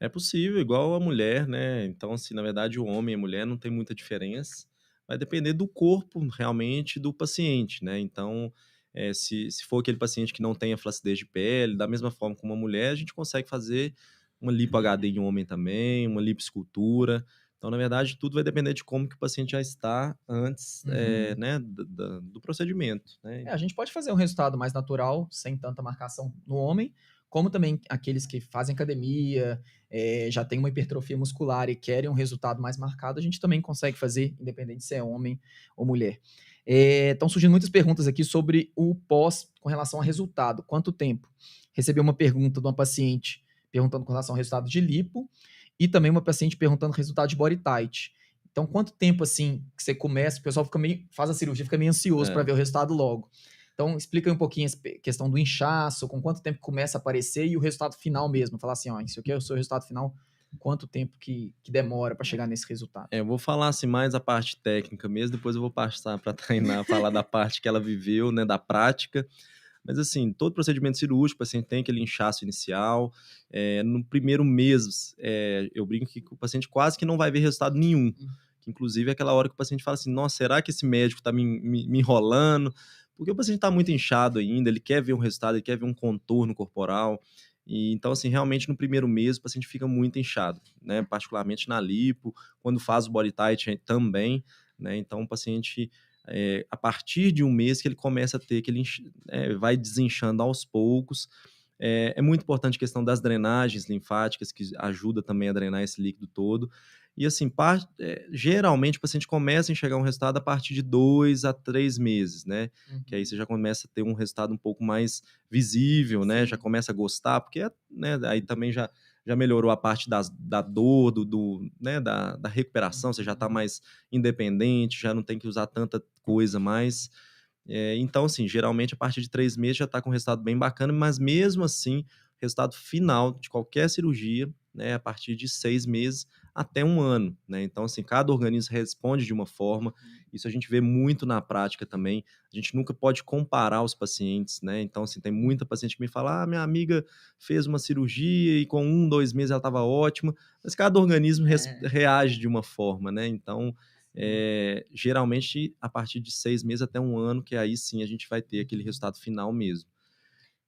É possível, igual a mulher, né? Então, assim, na verdade, o homem e a mulher não tem muita diferença. Vai depender do corpo, realmente, do paciente, né? Então, é, se, se for aquele paciente que não tem a flacidez de pele, da mesma forma como a mulher, a gente consegue fazer uma lipo HD em homem também, uma lipoescultura. Então, na verdade, tudo vai depender de como que o paciente já está antes, é, Uhum. né, do, do- do procedimento, né? É, a gente pode fazer um resultado mais natural, sem tanta marcação no homem, como também aqueles que fazem academia, é, já tem uma hipertrofia muscular e querem um resultado mais marcado, a gente também consegue fazer, independente se é homem ou mulher. Estão surgindo muitas perguntas aqui sobre o pós com relação ao resultado. Quanto tempo? Recebi uma pergunta de uma paciente perguntando com relação ao resultado de lipo e também uma paciente perguntando o resultado de body tight. Então, quanto tempo assim que você começa? O pessoal fica meio, faz a cirurgia, fica meio ansioso É. para ver o resultado logo. Então, explica aí um pouquinho a questão do inchaço, com quanto tempo começa a aparecer e o resultado final mesmo. Falar assim, ó, isso aqui é o seu resultado final, quanto tempo que, que demora para chegar nesse resultado. É, eu vou falar assim mais a parte técnica mesmo, depois eu vou passar para a Tainá falar da parte que ela viveu, né, da prática. Mas assim, todo procedimento cirúrgico, o paciente tem aquele inchaço inicial. é, no primeiro mês, é, eu brinco que o paciente quase que não vai ver resultado nenhum. Que, inclusive é aquela hora que o paciente fala assim, nossa, será que esse médico está me, me, me enrolando? Porque o paciente está muito inchado ainda, ele quer ver um resultado, ele quer ver um contorno corporal. E, então, assim, realmente no primeiro mês o paciente fica muito inchado, né? Particularmente na lipo, quando faz o body tight também, né? Então, o paciente, é, a partir de um mês que ele começa a ter, que ele é, vai desinchando aos poucos. É, é muito importante a questão das drenagens linfáticas, que ajuda também a drenar esse líquido todo. E assim, par- é, geralmente o paciente começa a enxergar um resultado a partir de dois a três meses, né? Que aí você já começa a ter um resultado um pouco mais visível, né? Já começa a gostar, porque né, aí também já, já melhorou a parte das, da dor, do, do, né, da, da recuperação, você já está mais independente, já não tem que usar tanta coisa mais. É, então, assim, geralmente a partir de três meses já está com um resultado bem bacana, mas mesmo assim, o resultado final de qualquer cirurgia, né, a partir de seis meses até um ano, né? Então, assim, cada organismo responde de uma forma. Isso a gente vê muito na prática também. A gente nunca pode comparar os pacientes, né? Então, assim, tem muita paciente que me fala: ah, minha amiga fez uma cirurgia e com um, dois meses ela estava ótima. Mas cada organismo É. reage de uma forma, né? Então, é, geralmente, a partir de seis meses até um ano, que aí sim a gente vai ter aquele resultado final mesmo.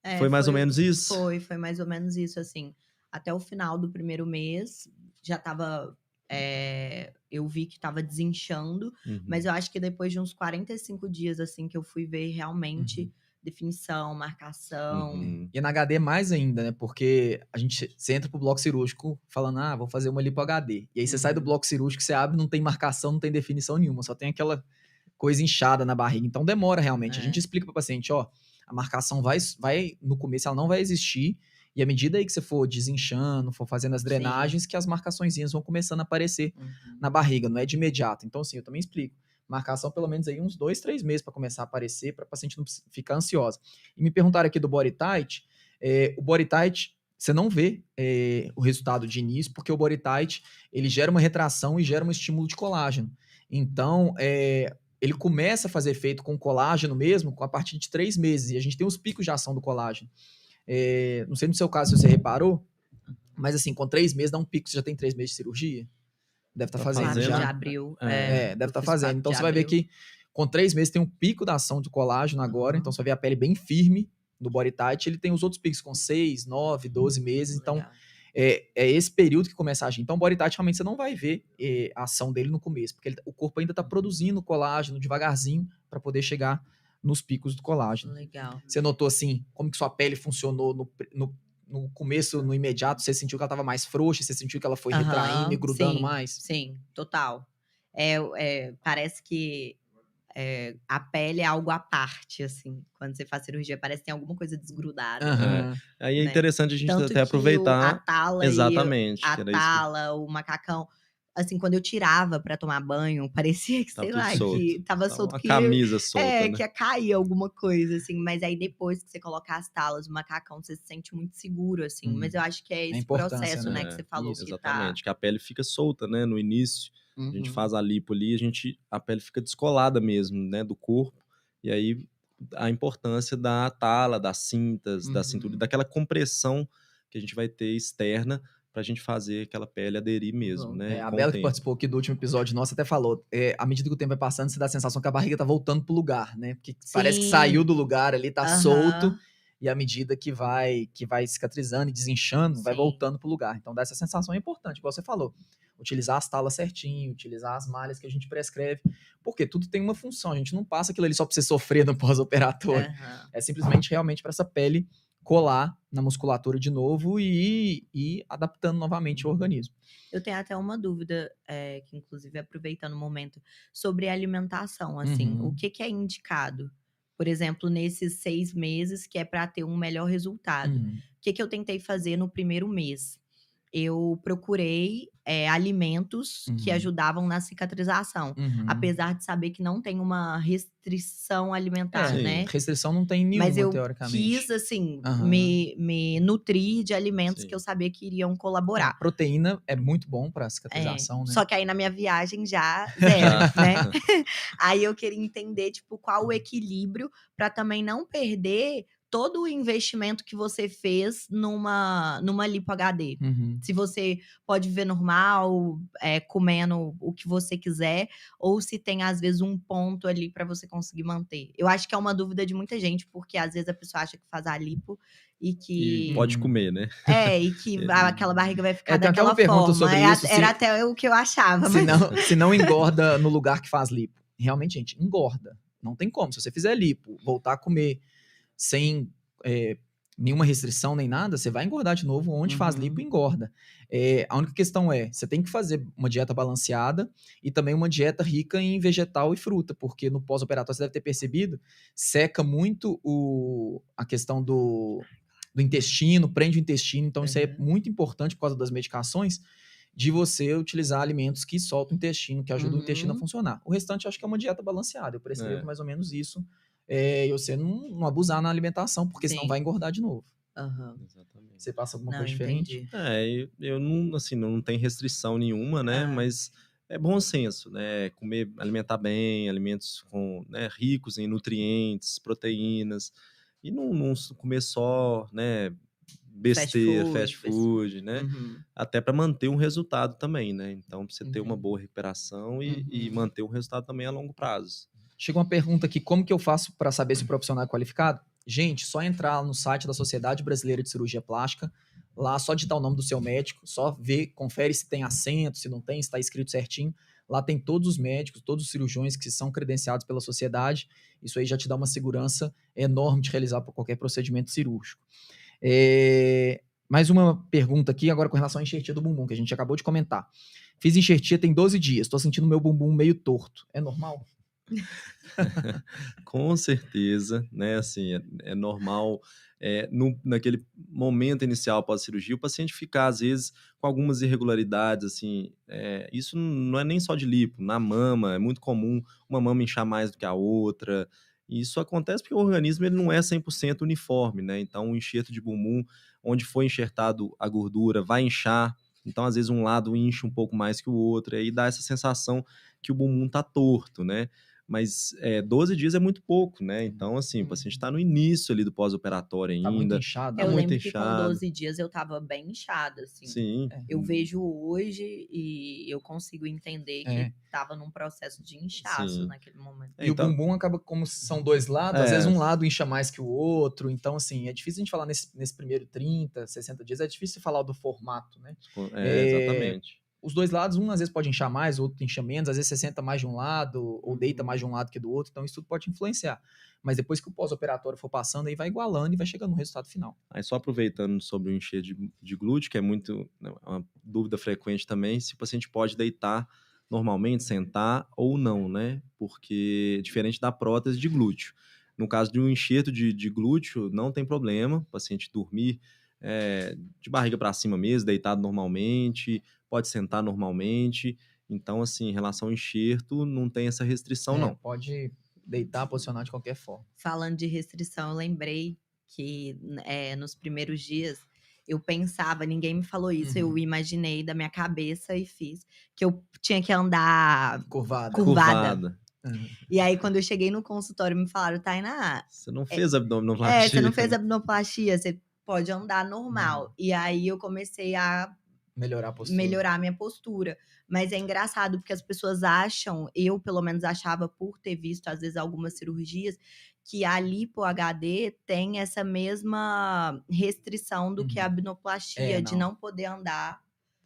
É, foi mais ou menos isso? Foi, foi mais ou menos isso, assim. Até o final do primeiro mês, já tava. é, eu vi que tava desinchando, Uhum. mas eu acho que depois de uns 45 dias, assim, que eu fui ver realmente Uhum. definição, marcação. Uhum. E na HD mais ainda, né? Porque a gente você entra pro bloco cirúrgico falando, ah, vou fazer uma lipo HD. E aí você sai do Uhum. bloco cirúrgico, você abre, não tem marcação, não tem definição nenhuma, só tem aquela coisa inchada na barriga. Então demora realmente. A É. gente explica pro paciente, ó, a marcação vai, vai no começo ela não vai existir. E à medida aí que você for desinchando, for fazendo as Sim. drenagens, que as marcaçõezinhas vão começando a aparecer Uhum. na barriga, não é de imediato. Então, assim, eu também explico. Marcação pelo menos aí uns dois, três meses para começar a aparecer, para a paciente não ficar ansiosa. E me perguntaram aqui do body tight. é, o body tight, você não vê é, o resultado de início, porque o body tight ele gera uma retração e gera um estímulo de colágeno. Então, é, ele começa a fazer efeito com colágeno mesmo com a partir de três meses. E a gente tem os picos de ação do colágeno. É, não sei no seu caso se você reparou, mas assim, com três meses dá um pico. Você já tem três meses de cirurgia? Deve estar Tá fazendo Claro, fazendo? de já. abril. É. É, deve eu estar fiz fazendo. Então de você vai ver que com três meses tem um pico da ação do colágeno agora, Uhum. então você vai ver a pele bem firme no body tight. Ele tem os outros picos com seis, nove, doze meses. Então Legal. é, é esse período que começa a agir. Então o body tight realmente você não vai ver eh, a ação dele no começo, porque ele- o corpo ainda está produzindo colágeno devagarzinho para poder chegar nos picos do colágeno. Legal. Você notou assim como que sua pele funcionou no, no- no começo, no imediato, você sentiu que ela tava mais frouxa, você sentiu que ela foi Aham, retraindo e grudando sim. mais? Sim, total. É, é, parece que é, a pele é algo à parte, assim. Quando você faz cirurgia, parece que tem alguma coisa desgrudada. Aham. Aí é né? interessante a gente Tanto até que o- a aproveitar. tala e Exatamente. a isso que- tala, o macacão. Assim, quando eu tirava pra tomar banho, parecia que, Tava sei lá, solto. que tava Tá solto. uma que, camisa solta, é, né? que ia cair alguma coisa, assim. Mas aí depois que você coloca as talas, o macacão, você se sente muito seguro, assim. Hum. Mas eu acho que é esse importância, processo, né, né? que você falou Isso, que Exatamente, que a pele fica solta, né? No início, tá. a gente Uhum. faz a lipo ali, a gente a pele fica descolada mesmo, né, do corpo. E aí a importância da tala, das cintas, da cintura, Uhum. daquela compressão que a gente vai ter externa pra gente fazer aquela pele aderir mesmo, né? É, a Bela que participou aqui do último episódio nosso até falou, é, à medida que o tempo vai passando, você dá a sensação que a barriga tá voltando pro lugar, né? Porque parece que Sim. saiu do lugar ali, tá Aham. solto, e à medida que vai que vai cicatrizando e desinchando, vai Sim. voltando pro lugar. Então dá essa sensação é importante, igual você falou. Utilizar as talas certinho, utilizar as malhas que a gente prescreve, porque tudo tem uma função, a gente não passa aquilo ali só pra você sofrer no pós-operatório. Aham. É simplesmente realmente para essa pele colar na musculatura de novo e ir adaptando novamente o organismo. Eu tenho até uma dúvida, é, que inclusive aproveitando o momento, sobre alimentação, assim, Uhum. o que, que é indicado? Por exemplo, nesses seis meses que é para ter um melhor resultado. Uhum. O que, que eu tentei fazer no primeiro mês? Eu procurei é, alimentos que Uhum. ajudavam na cicatrização. Uhum. Apesar de saber que não tem uma restrição alimentar, É, né? Restrição não tem nenhuma, Mas eu quis, assim, Aham. me, me nutrir de alimentos Sim. que eu sabia que iriam A colaborar. proteína é muito bom para É, cicatrização, né? Só que aí na minha viagem já zero, né? Aí eu queria entender, tipo, qual o equilíbrio para também não perder todo o investimento que você fez numa, numa lipo HD. Uhum. Se você pode viver normal, é, comendo o que você quiser, ou se tem, às vezes, um ponto ali para você conseguir manter. Eu acho que é uma dúvida de muita gente, porque às vezes a pessoa acha que faz a lipo e que. E pode comer, né? É, e que a- aquela barriga vai ficar É, daquela pergunta forma. sobre É, isso, se- Era até o que eu achava. Se mas- não, se não engorda no lugar que faz lipo. Realmente, gente, engorda. Não tem como. Se você fizer lipo, voltar a comer sem é, nenhuma restrição nem nada, você vai engordar de novo. Onde faz Uhum. lipo, engorda. É, a única questão é, você tem que fazer uma dieta balanceada e também uma dieta rica em vegetal e fruta, porque no pós-operatório, você deve ter percebido, seca muito o, a questão do, do intestino, prende o intestino. Então, isso é Uhum. muito importante por causa das medicações de você utilizar alimentos que soltam o intestino, que ajudam o intestino a Uhum. funcionar. O restante, acho que é uma dieta balanceada. Eu prescrevo É. mais ou menos isso. É, e você não, não abusar na alimentação, porque senão Sim. vai engordar de novo. Aham. Exatamente. Você passa alguma Não, coisa diferente? entendi. É, eu- eu não, assim, não tem restrição nenhuma, né? Ah. Mas é bom senso, né? Comer, alimentar bem, alimentos com, né, ricos em nutrientes, proteínas. E não, não comer só, né, besteira, food, fast food, né? Uhum. Até para manter um resultado também, né? Então, pra você ter uma Entendi. boa recuperação e, e Uhum. manter um resultado também a longo prazo. Chega uma pergunta aqui: como que eu faço para saber se o profissional é qualificado? Gente, só entrar no site da Sociedade Brasileira de Cirurgia Plástica, lá só digitar o nome do seu médico, só ver, confere se tem acento, se não tem, se está escrito certinho. Lá tem todos os médicos, todos os cirurgiões que são credenciados pela sociedade. Isso aí já te dá uma segurança enorme de realizar qualquer procedimento cirúrgico. É, Mais uma pergunta aqui, agora com relação à enxertia do bumbum, que a gente acabou de comentar. Fiz enxertia tem 12 dias, estou sentindo meu bumbum meio torto. É normal? Com certeza, né? Assim, é, é normal é, no, naquele momento inicial após a cirurgia, o paciente ficar, às vezes, com algumas irregularidades, assim. é, isso não é nem só de lipo, na mama, é muito comum uma mama inchar mais do que a outra. E isso acontece porque o organismo ele não é 100% uniforme, né? Então, o enxerto de bumbum, onde foi enxertado a gordura, vai inchar. Então, às vezes, um lado incha um pouco mais que o outro, e aí dá essa sensação que o bumbum tá torto, né? Mas é, 12 dias é muito pouco, né? Então, assim, o paciente está no início ali do pós-operatório Tá muito ainda. inchado. Tá Eu muito lembro que com inchado. 12 dias eu tava bem inchada, assim. Sim. É. Eu vejo hoje e eu consigo entender que É. tava num processo de inchaço Sim. naquele momento. E Então- o bumbum acaba como se são dois lados, às É. vezes um lado incha mais que o outro. Então, assim, é difícil a gente falar nesse, nesse primeiro 30, 60 dias, é difícil falar do formato, né? É, É, exatamente. Os dois lados, um às vezes pode inchar mais, o outro incha menos, às vezes você senta mais de um lado ou deita mais de um lado que do outro, então isso tudo pode influenciar. Mas depois que o pós-operatório for passando, aí vai igualando e vai chegando no resultado final. Aí só aproveitando sobre o encher de, de glúteo, que é muito né, uma dúvida frequente também, se o paciente pode deitar normalmente, sentar ou não, né? Porque diferente da prótese de glúteo. No caso de um enxerto de, de glúteo, não tem problema, o paciente dormir é, de barriga para cima mesmo, deitado normalmente, pode sentar normalmente. Então, assim, em relação ao enxerto, não tem essa restrição, É, não. Pode deitar, posicionar de qualquer forma. Falando de restrição, eu lembrei que é, nos primeiros dias eu pensava, ninguém me falou isso, eu Uhum. imaginei da minha cabeça e fiz que eu tinha que andar. Curvada. Curvada. Uhum. E aí, quando eu cheguei no consultório, me falaram, Tainá, Você não fez abdominoplastia. é, você não fez abdominoplastia, você pode andar normal. Uhum. E aí eu comecei a Melhorar a postura. melhorar a minha postura. Mas é engraçado porque as pessoas acham, eu pelo menos achava por ter visto às vezes algumas cirurgias, que a lipo HD tem essa mesma restrição do que a Uhum. abdominoplastia, É, de não poder andar.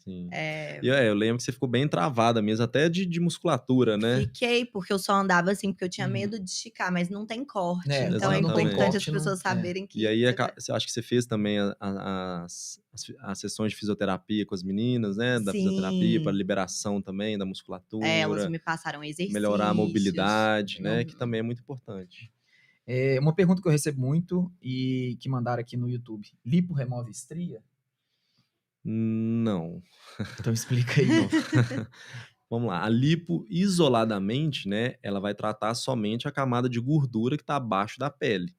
Sim. É, E, é, eu lembro que você ficou bem travada mesmo, até de, de musculatura, né? Fiquei, porque eu só andava assim, porque eu tinha Uhum. medo de esticar, mas não tem corte. É, então é importante corte, as pessoas não- é. saberem que. E aí, você você acha que você fez também a- a- as, as, as sessões de fisioterapia com as meninas, né? Da fisioterapia Sim. para liberação também da musculatura, É, elas me passaram exercícios. melhorar a mobilidade, né? Legal. Que também é muito importante. É, uma pergunta que eu recebo muito e que mandaram aqui no YouTube. Lipo remove estria? Não. Então explica aí. Vamos lá. A lipo, isoladamente, né? Ela vai tratar somente a camada de gordura que está abaixo da pele.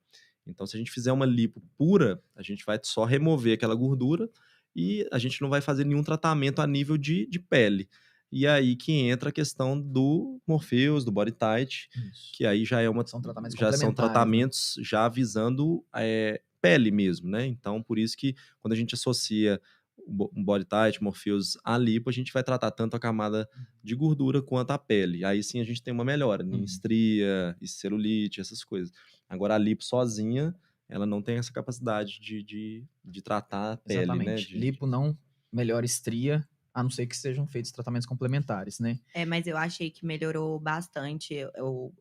Então, se a gente fizer uma lipo pura, a gente vai só remover aquela gordura e a gente não vai fazer nenhum tratamento a nível de, de pele. E aí que entra a questão do Morpheus, do Body Tight, Isso. que aí já é uma São tratamentos já são né? tratamentos já visando é, pele mesmo, né? Então, por isso que quando a gente associa um body tight, Morpheus à lipo, a gente vai tratar tanto a camada de gordura quanto a pele. Aí sim a gente tem uma melhora em Uhum. estria, e celulite, essas coisas. Agora a lipo sozinha, ela não tem essa capacidade de, de, de tratar a pele, né? Exatamente. De- Lipo não melhora estria, a não ser que sejam feitos tratamentos complementares, né? É, mas eu achei que melhorou bastante. Eu-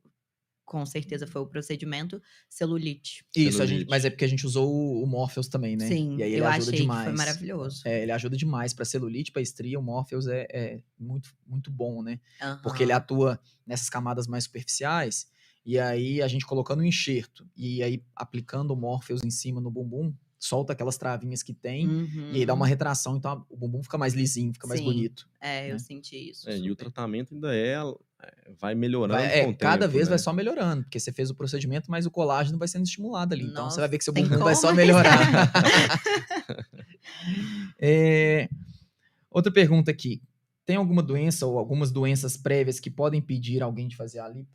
com certeza foi o procedimento celulite. Isso, a gente, Celulite. mas é porque a gente usou o, o Morpheus também, né? Sim, e aí ele eu ajuda achei demais. que foi maravilhoso. É, ele ajuda demais para celulite, para estria. O Morpheus é, é muito, muito bom, né? Porque ele atua nessas camadas mais superficiais. E aí a gente colocando o enxerto e aí aplicando o Morpheus em cima no bumbum, solta aquelas travinhas que tem e aí dá uma Uhum. retração, então a- o bumbum fica mais lisinho, fica mais Sim. bonito. É, eu né? senti isso. É, e o tratamento ainda é, é, vai melhorando Vai- é, com o cada tempo, vez né? vai só melhorando, porque você fez o procedimento, mas o colágeno vai sendo estimulado ali. Então você vai ver que seu Nossa, bumbum vai só melhorar. É, outra pergunta aqui. Tem alguma doença ou algumas doenças prévias que podem impedir alguém de fazer a lipo?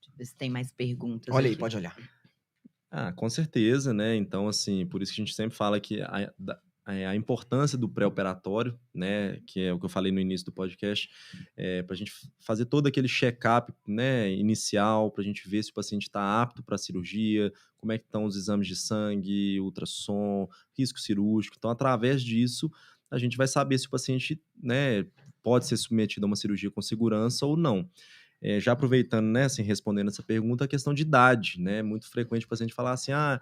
Deixa eu ver se tem mais perguntas. Olha aí, aqui. pode olhar. Ah, com certeza, né? Então, assim, por isso que a gente sempre fala que a, é, a importância do pré-operatório, né? Que é o que eu falei no início do podcast, é, para a gente fazer todo aquele check-up, né? Inicial, para a gente ver se o paciente está apto para a cirurgia, como é que estão os exames de sangue, ultrassom, risco cirúrgico. Então, através disso, a gente vai saber se o paciente, né? Pode ser submetido a uma cirurgia com segurança ou não. É, já aproveitando, né, assim, respondendo essa pergunta, a questão de idade, né? Muito frequente o paciente falar assim, ah,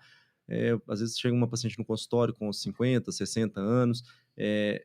é, às vezes chega uma paciente no consultório com 50, 60 anos, é,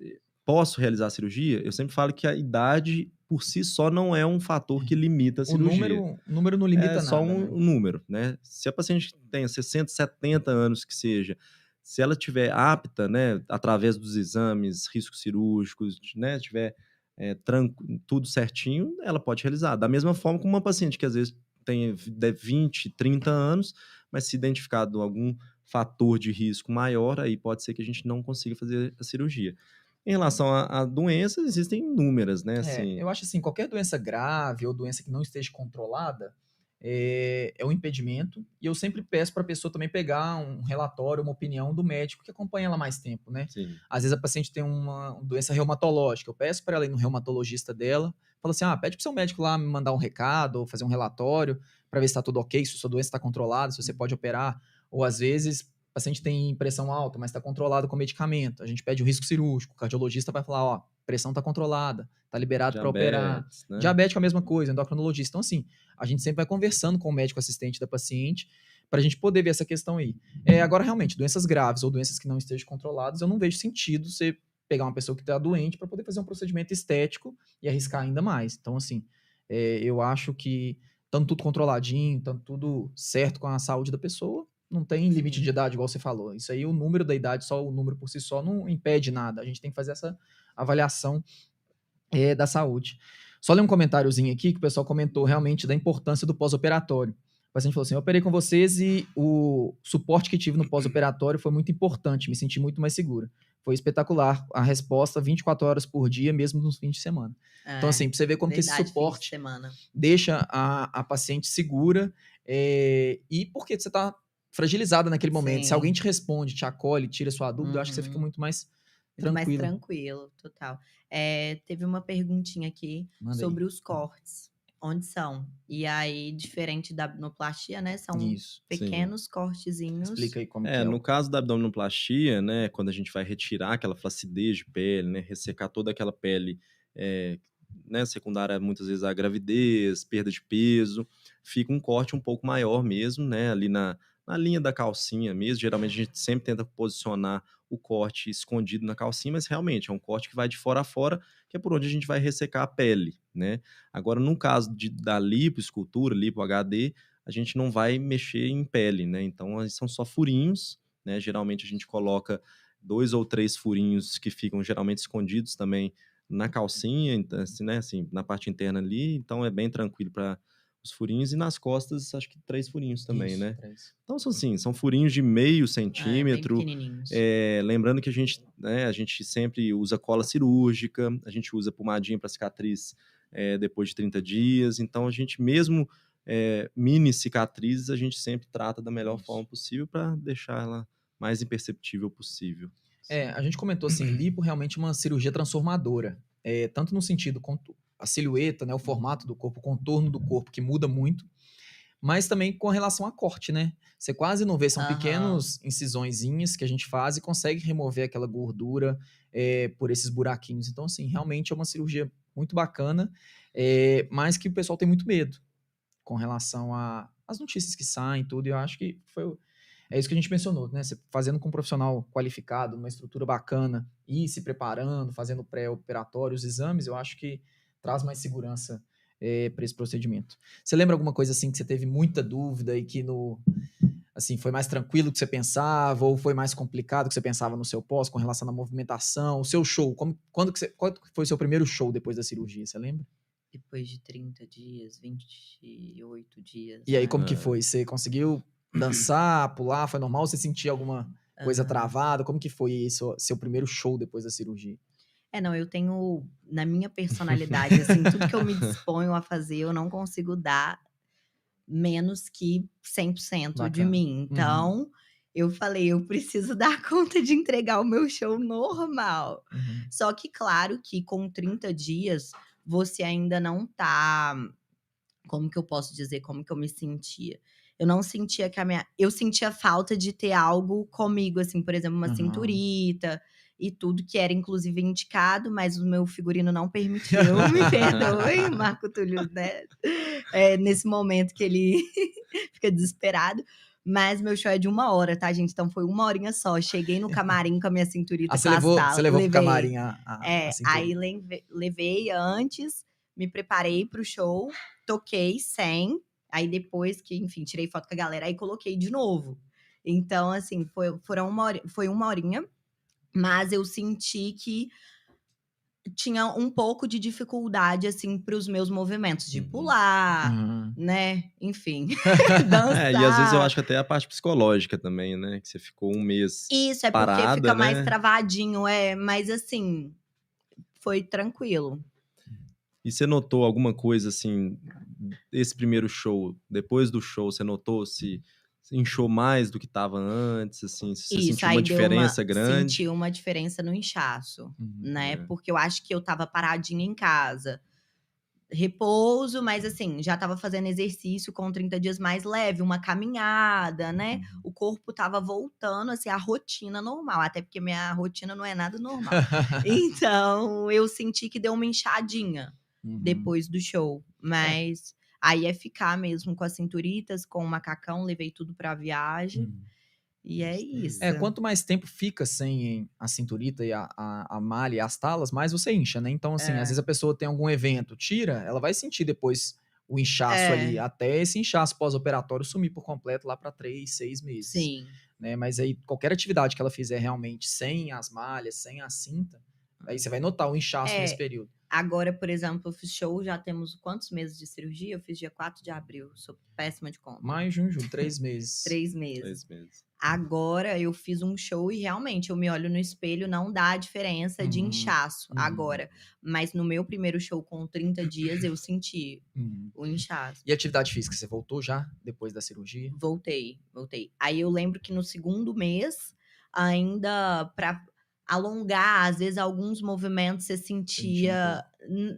é, posso realizar a cirurgia? Eu sempre falo que a idade por si só não é um fator que limita a O cirurgia. número, o número não limita é nada. só um, né? um número, né? Se a paciente tem 60, 70 anos que seja, se ela tiver apta, né, através dos exames, riscos cirúrgicos, né, tiver é, tranco, tudo certinho, ela pode realizar. Da mesma forma como uma paciente que às vezes tem de 20, 30 anos, mas se identificado algum fator de risco maior, aí pode ser que a gente não consiga fazer a cirurgia. Em relação a, a doenças, existem inúmeras, né? É, Assim, eu acho assim, qualquer doença grave ou doença que não esteja controlada é, é um impedimento. E eu sempre peço para a pessoa também pegar um relatório, uma opinião do médico que acompanha ela mais tempo, né? sim. Às vezes a paciente tem uma doença reumatológica, eu peço para ela ir no reumatologista dela, falo assim: ah, pede para seu médico lá me mandar um recado ou fazer um relatório para ver se está tudo ok, se sua doença está controlada, se você pode operar. Ou às vezes o paciente tem pressão alta, mas está controlado com medicamento. A gente pede o risco cirúrgico. O cardiologista vai falar, ó, pressão está controlada, está liberado para operar. Né? Diabético é a mesma coisa, endocrinologista. Então, assim, a gente sempre vai conversando com o médico assistente da paciente para a gente poder ver essa questão aí. É, agora, realmente, doenças graves ou doenças que não estejam controladas, eu não vejo sentido você pegar uma pessoa que está doente para poder fazer um procedimento estético e arriscar ainda mais. Então, assim, é, eu acho que tanto tudo controladinho, tanto tudo certo com a saúde da pessoa, não tem limite de idade, igual você falou. Isso aí, o número da idade, só o número por si só, não impede nada. A gente tem que fazer essa avaliação é, da saúde. Só ler um comentáriozinho aqui que o pessoal comentou realmente da importância do pós-operatório. O paciente falou assim: eu operei com vocês e o suporte que tive no pós-operatório foi muito importante, me senti muito mais segura. Foi espetacular a resposta 24 horas por dia, mesmo nos fins de semana. É, então, assim, pra você ver como verdade, que esse suporte deixa a, a paciente segura é, e porque você tá fragilizada naquele momento. Sim. Se alguém te responde, te acolhe, tira sua dúvida, uhum. eu acho que você fica uhum. muito mais tranquilo. Mais tranquilo, total. É, teve uma perguntinha aqui Manda sobre aí. os cortes. Onde são? E aí, diferente da abdominoplastia, né? São Isso, pequenos sim. cortezinhos. Explica aí como é, é. No caso da abdominoplastia, né? Quando a gente vai retirar aquela flacidez de pele, né? Ressecar toda aquela pele é, né, secundária muitas vezes à gravidez, perda de peso, fica um corte um pouco maior mesmo, né? Ali na, na linha da calcinha mesmo. Geralmente a gente sempre tenta posicionar o corte escondido na calcinha, mas realmente é um corte que vai de fora a fora, que é por onde a gente vai ressecar a pele, né? Agora, no caso de, da lipoescultura, lipo HD, a gente não vai mexer em pele, né? Então, são só furinhos, né? Geralmente a gente coloca dois ou três furinhos que ficam geralmente escondidos também na calcinha, então, assim, né? Assim, na parte interna ali, então é bem tranquilo para os furinhos, e nas costas, acho que três furinhos também, Isso, né? Três. Então, são assim, são furinhos de meio centímetro. É, é, lembrando que a gente, né, a gente sempre usa cola cirúrgica, a gente usa pomadinha para cicatriz é, depois de 30 dias. Então, a gente mesmo é, mini cicatrizes, a gente sempre trata da melhor Isso. forma possível para deixar ela mais imperceptível possível. É, a gente comentou assim, lipo realmente é uma cirurgia transformadora. É, tanto no sentido a silhueta, né, o formato do corpo, o contorno do corpo que muda muito, mas também com relação a corte, né? Você quase não vê, são uhum. pequenos incisõezinhas que a gente faz e consegue remover aquela gordura é, por esses buraquinhos. Então, assim, realmente é uma cirurgia muito bacana, é, mas que o pessoal tem muito medo com relação às notícias que saem tudo. E eu acho que foi é isso que a gente mencionou, né? Você fazendo com um profissional qualificado, numa estrutura bacana e se preparando, fazendo pré-operatório, os exames, eu acho que traz mais segurança é, eh, para esse procedimento. Você lembra alguma coisa assim que você teve muita dúvida e que no assim foi mais tranquilo que você pensava ou foi mais complicado que você pensava no seu pós com relação à movimentação, o seu show, como, quando que você, quando foi o seu primeiro show depois da cirurgia, você lembra? Depois de 30 dias, 28 dias. E aí, né? como que foi? Você conseguiu dançar, pular? Foi normal? Você sentia alguma coisa uhum. travada? Como que foi isso, seu primeiro show depois da cirurgia? É, não, eu tenho, na minha personalidade, assim, tudo que eu me disponho a fazer, eu não consigo dar menos que 100% Bacana. de mim. Uhum. Então, uhum. eu falei, eu preciso dar conta de entregar o meu show normal. Uhum. Só que, claro, que com 30 dias, você ainda não tá. Como que eu posso dizer? Como que eu me sentia? Eu não sentia que a minha. Eu sentia falta de ter algo comigo, assim, por exemplo, uma uhum. cinturita e tudo, que era inclusive indicado, mas o meu figurino não permitiu, me perdoe, Marco Túlio, né? É, nesse momento que ele fica desesperado. Mas meu show é de uma hora, tá, gente? Então foi uma horinha só. Cheguei no camarim com a minha cinturita ah, você levou, Você levou levei. pro camarim a, a É, a aí levei antes, me preparei pro show, toquei sem. Aí depois que, enfim, tirei foto com a galera, aí coloquei de novo. Então, assim, foi, foram uma, hora, foi uma horinha mas eu senti que tinha um pouco de dificuldade, assim, para os meus movimentos, de uhum. pular, uhum. né? Enfim, dançar. É, e às vezes eu acho que até a parte psicológica também, né? Que você ficou um mês Isso, é parada, porque fica né? mais travadinho, é. Mas assim, foi tranquilo. E você notou alguma coisa, assim, esse primeiro show, depois do show, você notou se inchou mais do que estava antes, assim, você Isso, sentiu uma diferença uma, grande? Senti uma diferença no inchaço, uhum, né? É. Porque eu acho que eu estava paradinha em casa. repouso, mas assim, já tava fazendo exercício com 30 dias mais leve, uma caminhada, né? Uhum. O corpo tava voltando, assim, a rotina normal, até porque minha rotina não é nada normal. então, eu senti que deu uma inchadinha Uhum. depois do show, mas aí é ficar mesmo com as cinturitas, com o macacão, levei tudo pra viagem, Uhum. e é isso. É, quanto mais tempo fica sem a cinturita e a, a, a malha e as talas, mais você incha, né? Então, assim, É. às vezes a pessoa tem algum evento, tira, ela vai sentir depois o inchaço É. ali, até esse inchaço pós-operatório sumir por completo lá para três, seis meses. Sim. Né? Mas aí, qualquer atividade que ela fizer realmente sem as malhas, sem a cinta, aí você vai notar o inchaço É. nesse período. Agora, por exemplo, eu fiz show, já temos quantos meses de cirurgia? Eu fiz dia 4 de abril, sou péssima de conta. Mais junho, julho, três meses. Três meses. Três meses. Agora eu fiz um show e realmente eu me olho no espelho, não dá a diferença de Uhum, inchaço uhum. agora. Mas no meu primeiro show com 30 dias eu senti Uhum. o inchaço. E atividade física, você voltou já depois da cirurgia? Voltei, voltei. Aí eu lembro que no segundo mês, ainda pra alongar, às vezes alguns movimentos você sentia.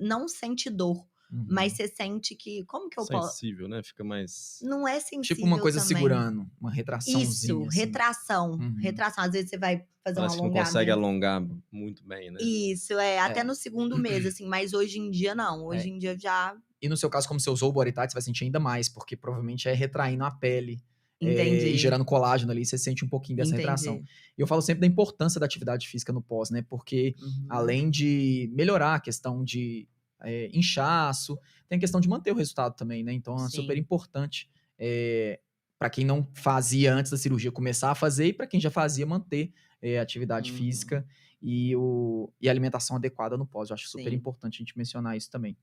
Não sente dor, Uhum. mas você sente que. Como que eu posso. Sensível, né? Fica mais. Não é sensível. Tipo uma coisa também. segurando, uma retraçãozinha. Isso, assim. retração. Uhum. Retração. Às vezes você vai fazer Parece um que não alongamento. consegue alongar muito bem, né? Isso, é, até É. no segundo mês, assim, mas hoje em dia não. Hoje É. em dia já E no seu caso, como você usou o body tight, você vai sentir ainda mais, porque provavelmente é retraindo a pele. É, entendi. e gerando colágeno ali, você sente um pouquinho dessa entendi. retração. E eu falo sempre da importância da atividade física no pós, né? Porque Uhum. além de melhorar a questão de é, inchaço, tem a questão de manter o resultado também, né? Então é Sim. super importante para quem não fazia antes da cirurgia começar a fazer e para quem já fazia manter é, a atividade Uhum. física e, o, e a alimentação adequada no pós. Eu acho super Sim. importante a gente mencionar isso também.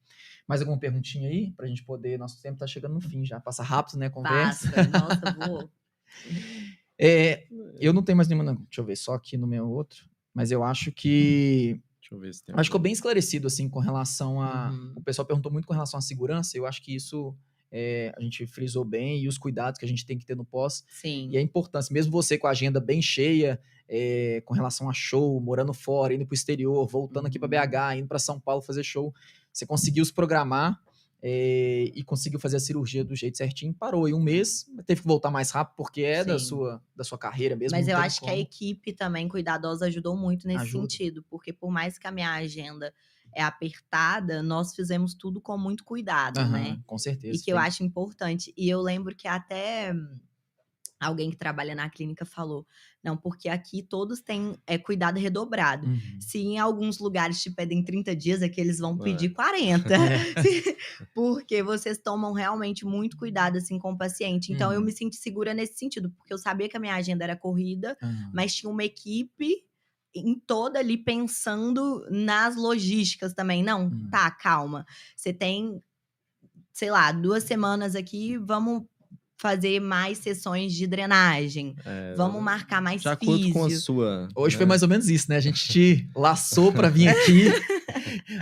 Mais alguma perguntinha aí? Pra gente poder. Nosso tempo tá chegando no fim já. Passa rápido, né? a Conversa. Passa, nossa, voou. É, eu não tenho mais nenhuma. não. Deixa eu ver, só aqui no meu outro. Mas eu acho que. Deixa eu ver se tem. Acho que ficou bem esclarecido, assim, com relação a. Uhum. O pessoal perguntou muito com relação à segurança. Eu acho que isso é, a gente frisou bem e os cuidados que a gente tem que ter no pós. Sim. E a importância, mesmo você com a agenda bem cheia, é, com relação a show, morando fora, indo para o exterior, voltando aqui para Uhum. BH, indo para São Paulo fazer show, você conseguiu se programar é, e conseguiu fazer a cirurgia do jeito certinho. Parou em um mês, teve que voltar mais rápido porque é da sua, da sua carreira mesmo. Mas eu acho que a como. equipe também cuidadosa ajudou muito nesse Ajuda. sentido, porque por mais que a minha agenda é apertada, nós fizemos tudo com muito cuidado, Aham, né? Com certeza. E que eu tem- acho importante. E eu lembro que até hum, alguém que trabalha na clínica falou: não, porque aqui todos têm é, cuidado redobrado. Uhum. Se em alguns lugares te pedem 30 dias, aqui eles vão É. pedir 40. É. porque vocês tomam realmente muito cuidado assim com o paciente. Então eu Uhum. me senti segura nesse sentido, porque eu sabia que a minha agenda era corrida, Aham. mas tinha uma equipe em toda ali pensando nas logísticas também. Não, Hum. tá, calma. Você tem, sei lá, duas semanas aqui, vamos fazer mais sessões de drenagem. É, Vamos marcar mais De acordo físio. com a sua. Hoje foi né? mais ou menos isso, né? A gente te laçou pra vir aqui.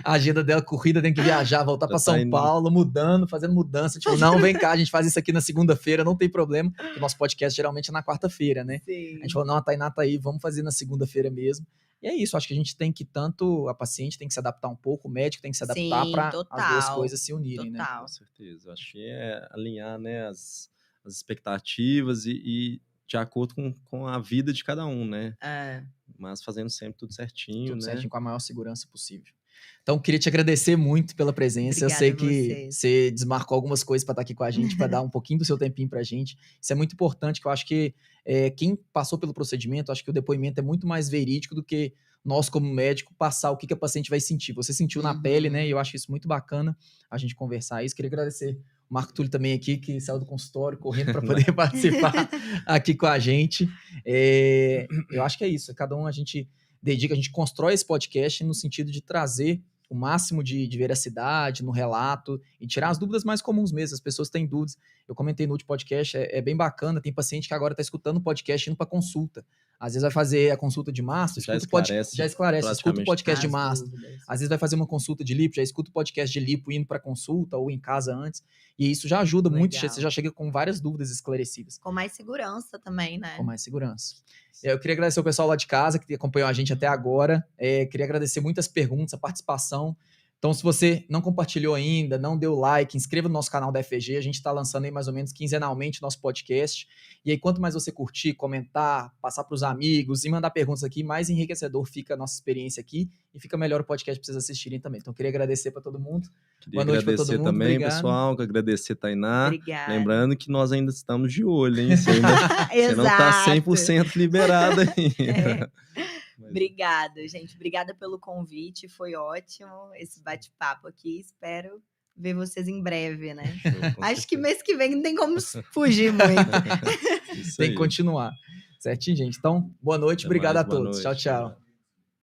A agenda dela corrida, tem que viajar, voltar pra tá São indo. Paulo, mudando, fazendo mudança. Tipo, não, vem cá, a gente faz isso aqui na segunda-feira, não tem problema. porque O nosso podcast geralmente é na quarta-feira, né? Sim. A gente falou, não, a Tainá tá aí, vamos fazer na segunda-feira mesmo. E é isso, acho que a gente tem que tanto, a paciente tem que se adaptar um pouco, o médico tem que se adaptar para as duas coisas se unirem, né? Total. Com certeza. Acho que é alinhar né, as, as expectativas e, e de acordo com, com a vida de cada um, né? É. Mas fazendo sempre tudo certinho, Tudo né? certinho, com a maior segurança possível. Então, queria te agradecer muito pela presença. eu sei Obrigada que você desmarcou algumas coisas para estar aqui com a gente, para dar um pouquinho do seu tempinho para a gente. Isso é muito importante, que eu acho que é, quem passou pelo procedimento, acho que o depoimento é muito mais verídico do que nós, como médico, passar o que, que a paciente vai sentir. Você sentiu na Uhum. pele, né? E eu acho isso muito bacana a gente conversar isso. Queria agradecer o Marco Túlio também aqui, que saiu do consultório correndo para poder participar aqui com a gente. É, eu acho que é isso. Cada um a gente dedica, a gente constrói esse podcast no sentido de trazer o máximo de, de veracidade no relato e tirar as dúvidas mais comuns mesmo. As pessoas têm dúvidas. Eu comentei no último podcast, é, é bem bacana. Tem paciente que agora está escutando o podcast indo para consulta. Às vezes vai fazer a consulta de mastro, Já escuta o pod- esclarece já esclarece, escuta o podcast de As mastro. Às vezes vai fazer uma consulta de lipo, já escuta o podcast de lipo indo para consulta ou em casa antes. E isso já ajuda muito, Legal. você já chega com várias dúvidas esclarecidas Com mais segurança também, né? com mais segurança. Eu queria agradecer o pessoal lá de casa que acompanhou a gente até agora. É, queria agradecer muitas perguntas, a participação. Então, se você não compartilhou ainda, não deu like, inscreva no nosso canal da FG. A gente está lançando aí mais ou menos quinzenalmente nosso podcast. E aí, quanto mais você curtir, comentar, passar para os amigos e mandar perguntas aqui, mais enriquecedor fica a nossa experiência aqui e fica melhor o podcast para vocês assistirem também. Então, queria agradecer para todo mundo. Queria Boa noite para todo mundo. também, Obrigado. pessoal. Agradecer, Tainá. Obrigada. Lembrando que nós ainda estamos de olho, hein? Você, ainda, você não está 100% liberado ainda. É. Obrigada, gente. Obrigada pelo convite. Foi ótimo esse bate-papo aqui. Espero ver vocês em breve, né? Acho que mês que vem não tem como fugir muito. tem que continuar. Certinho, gente. Então, boa noite. Até obrigado mais, a todos. Noite. Tchau, tchau.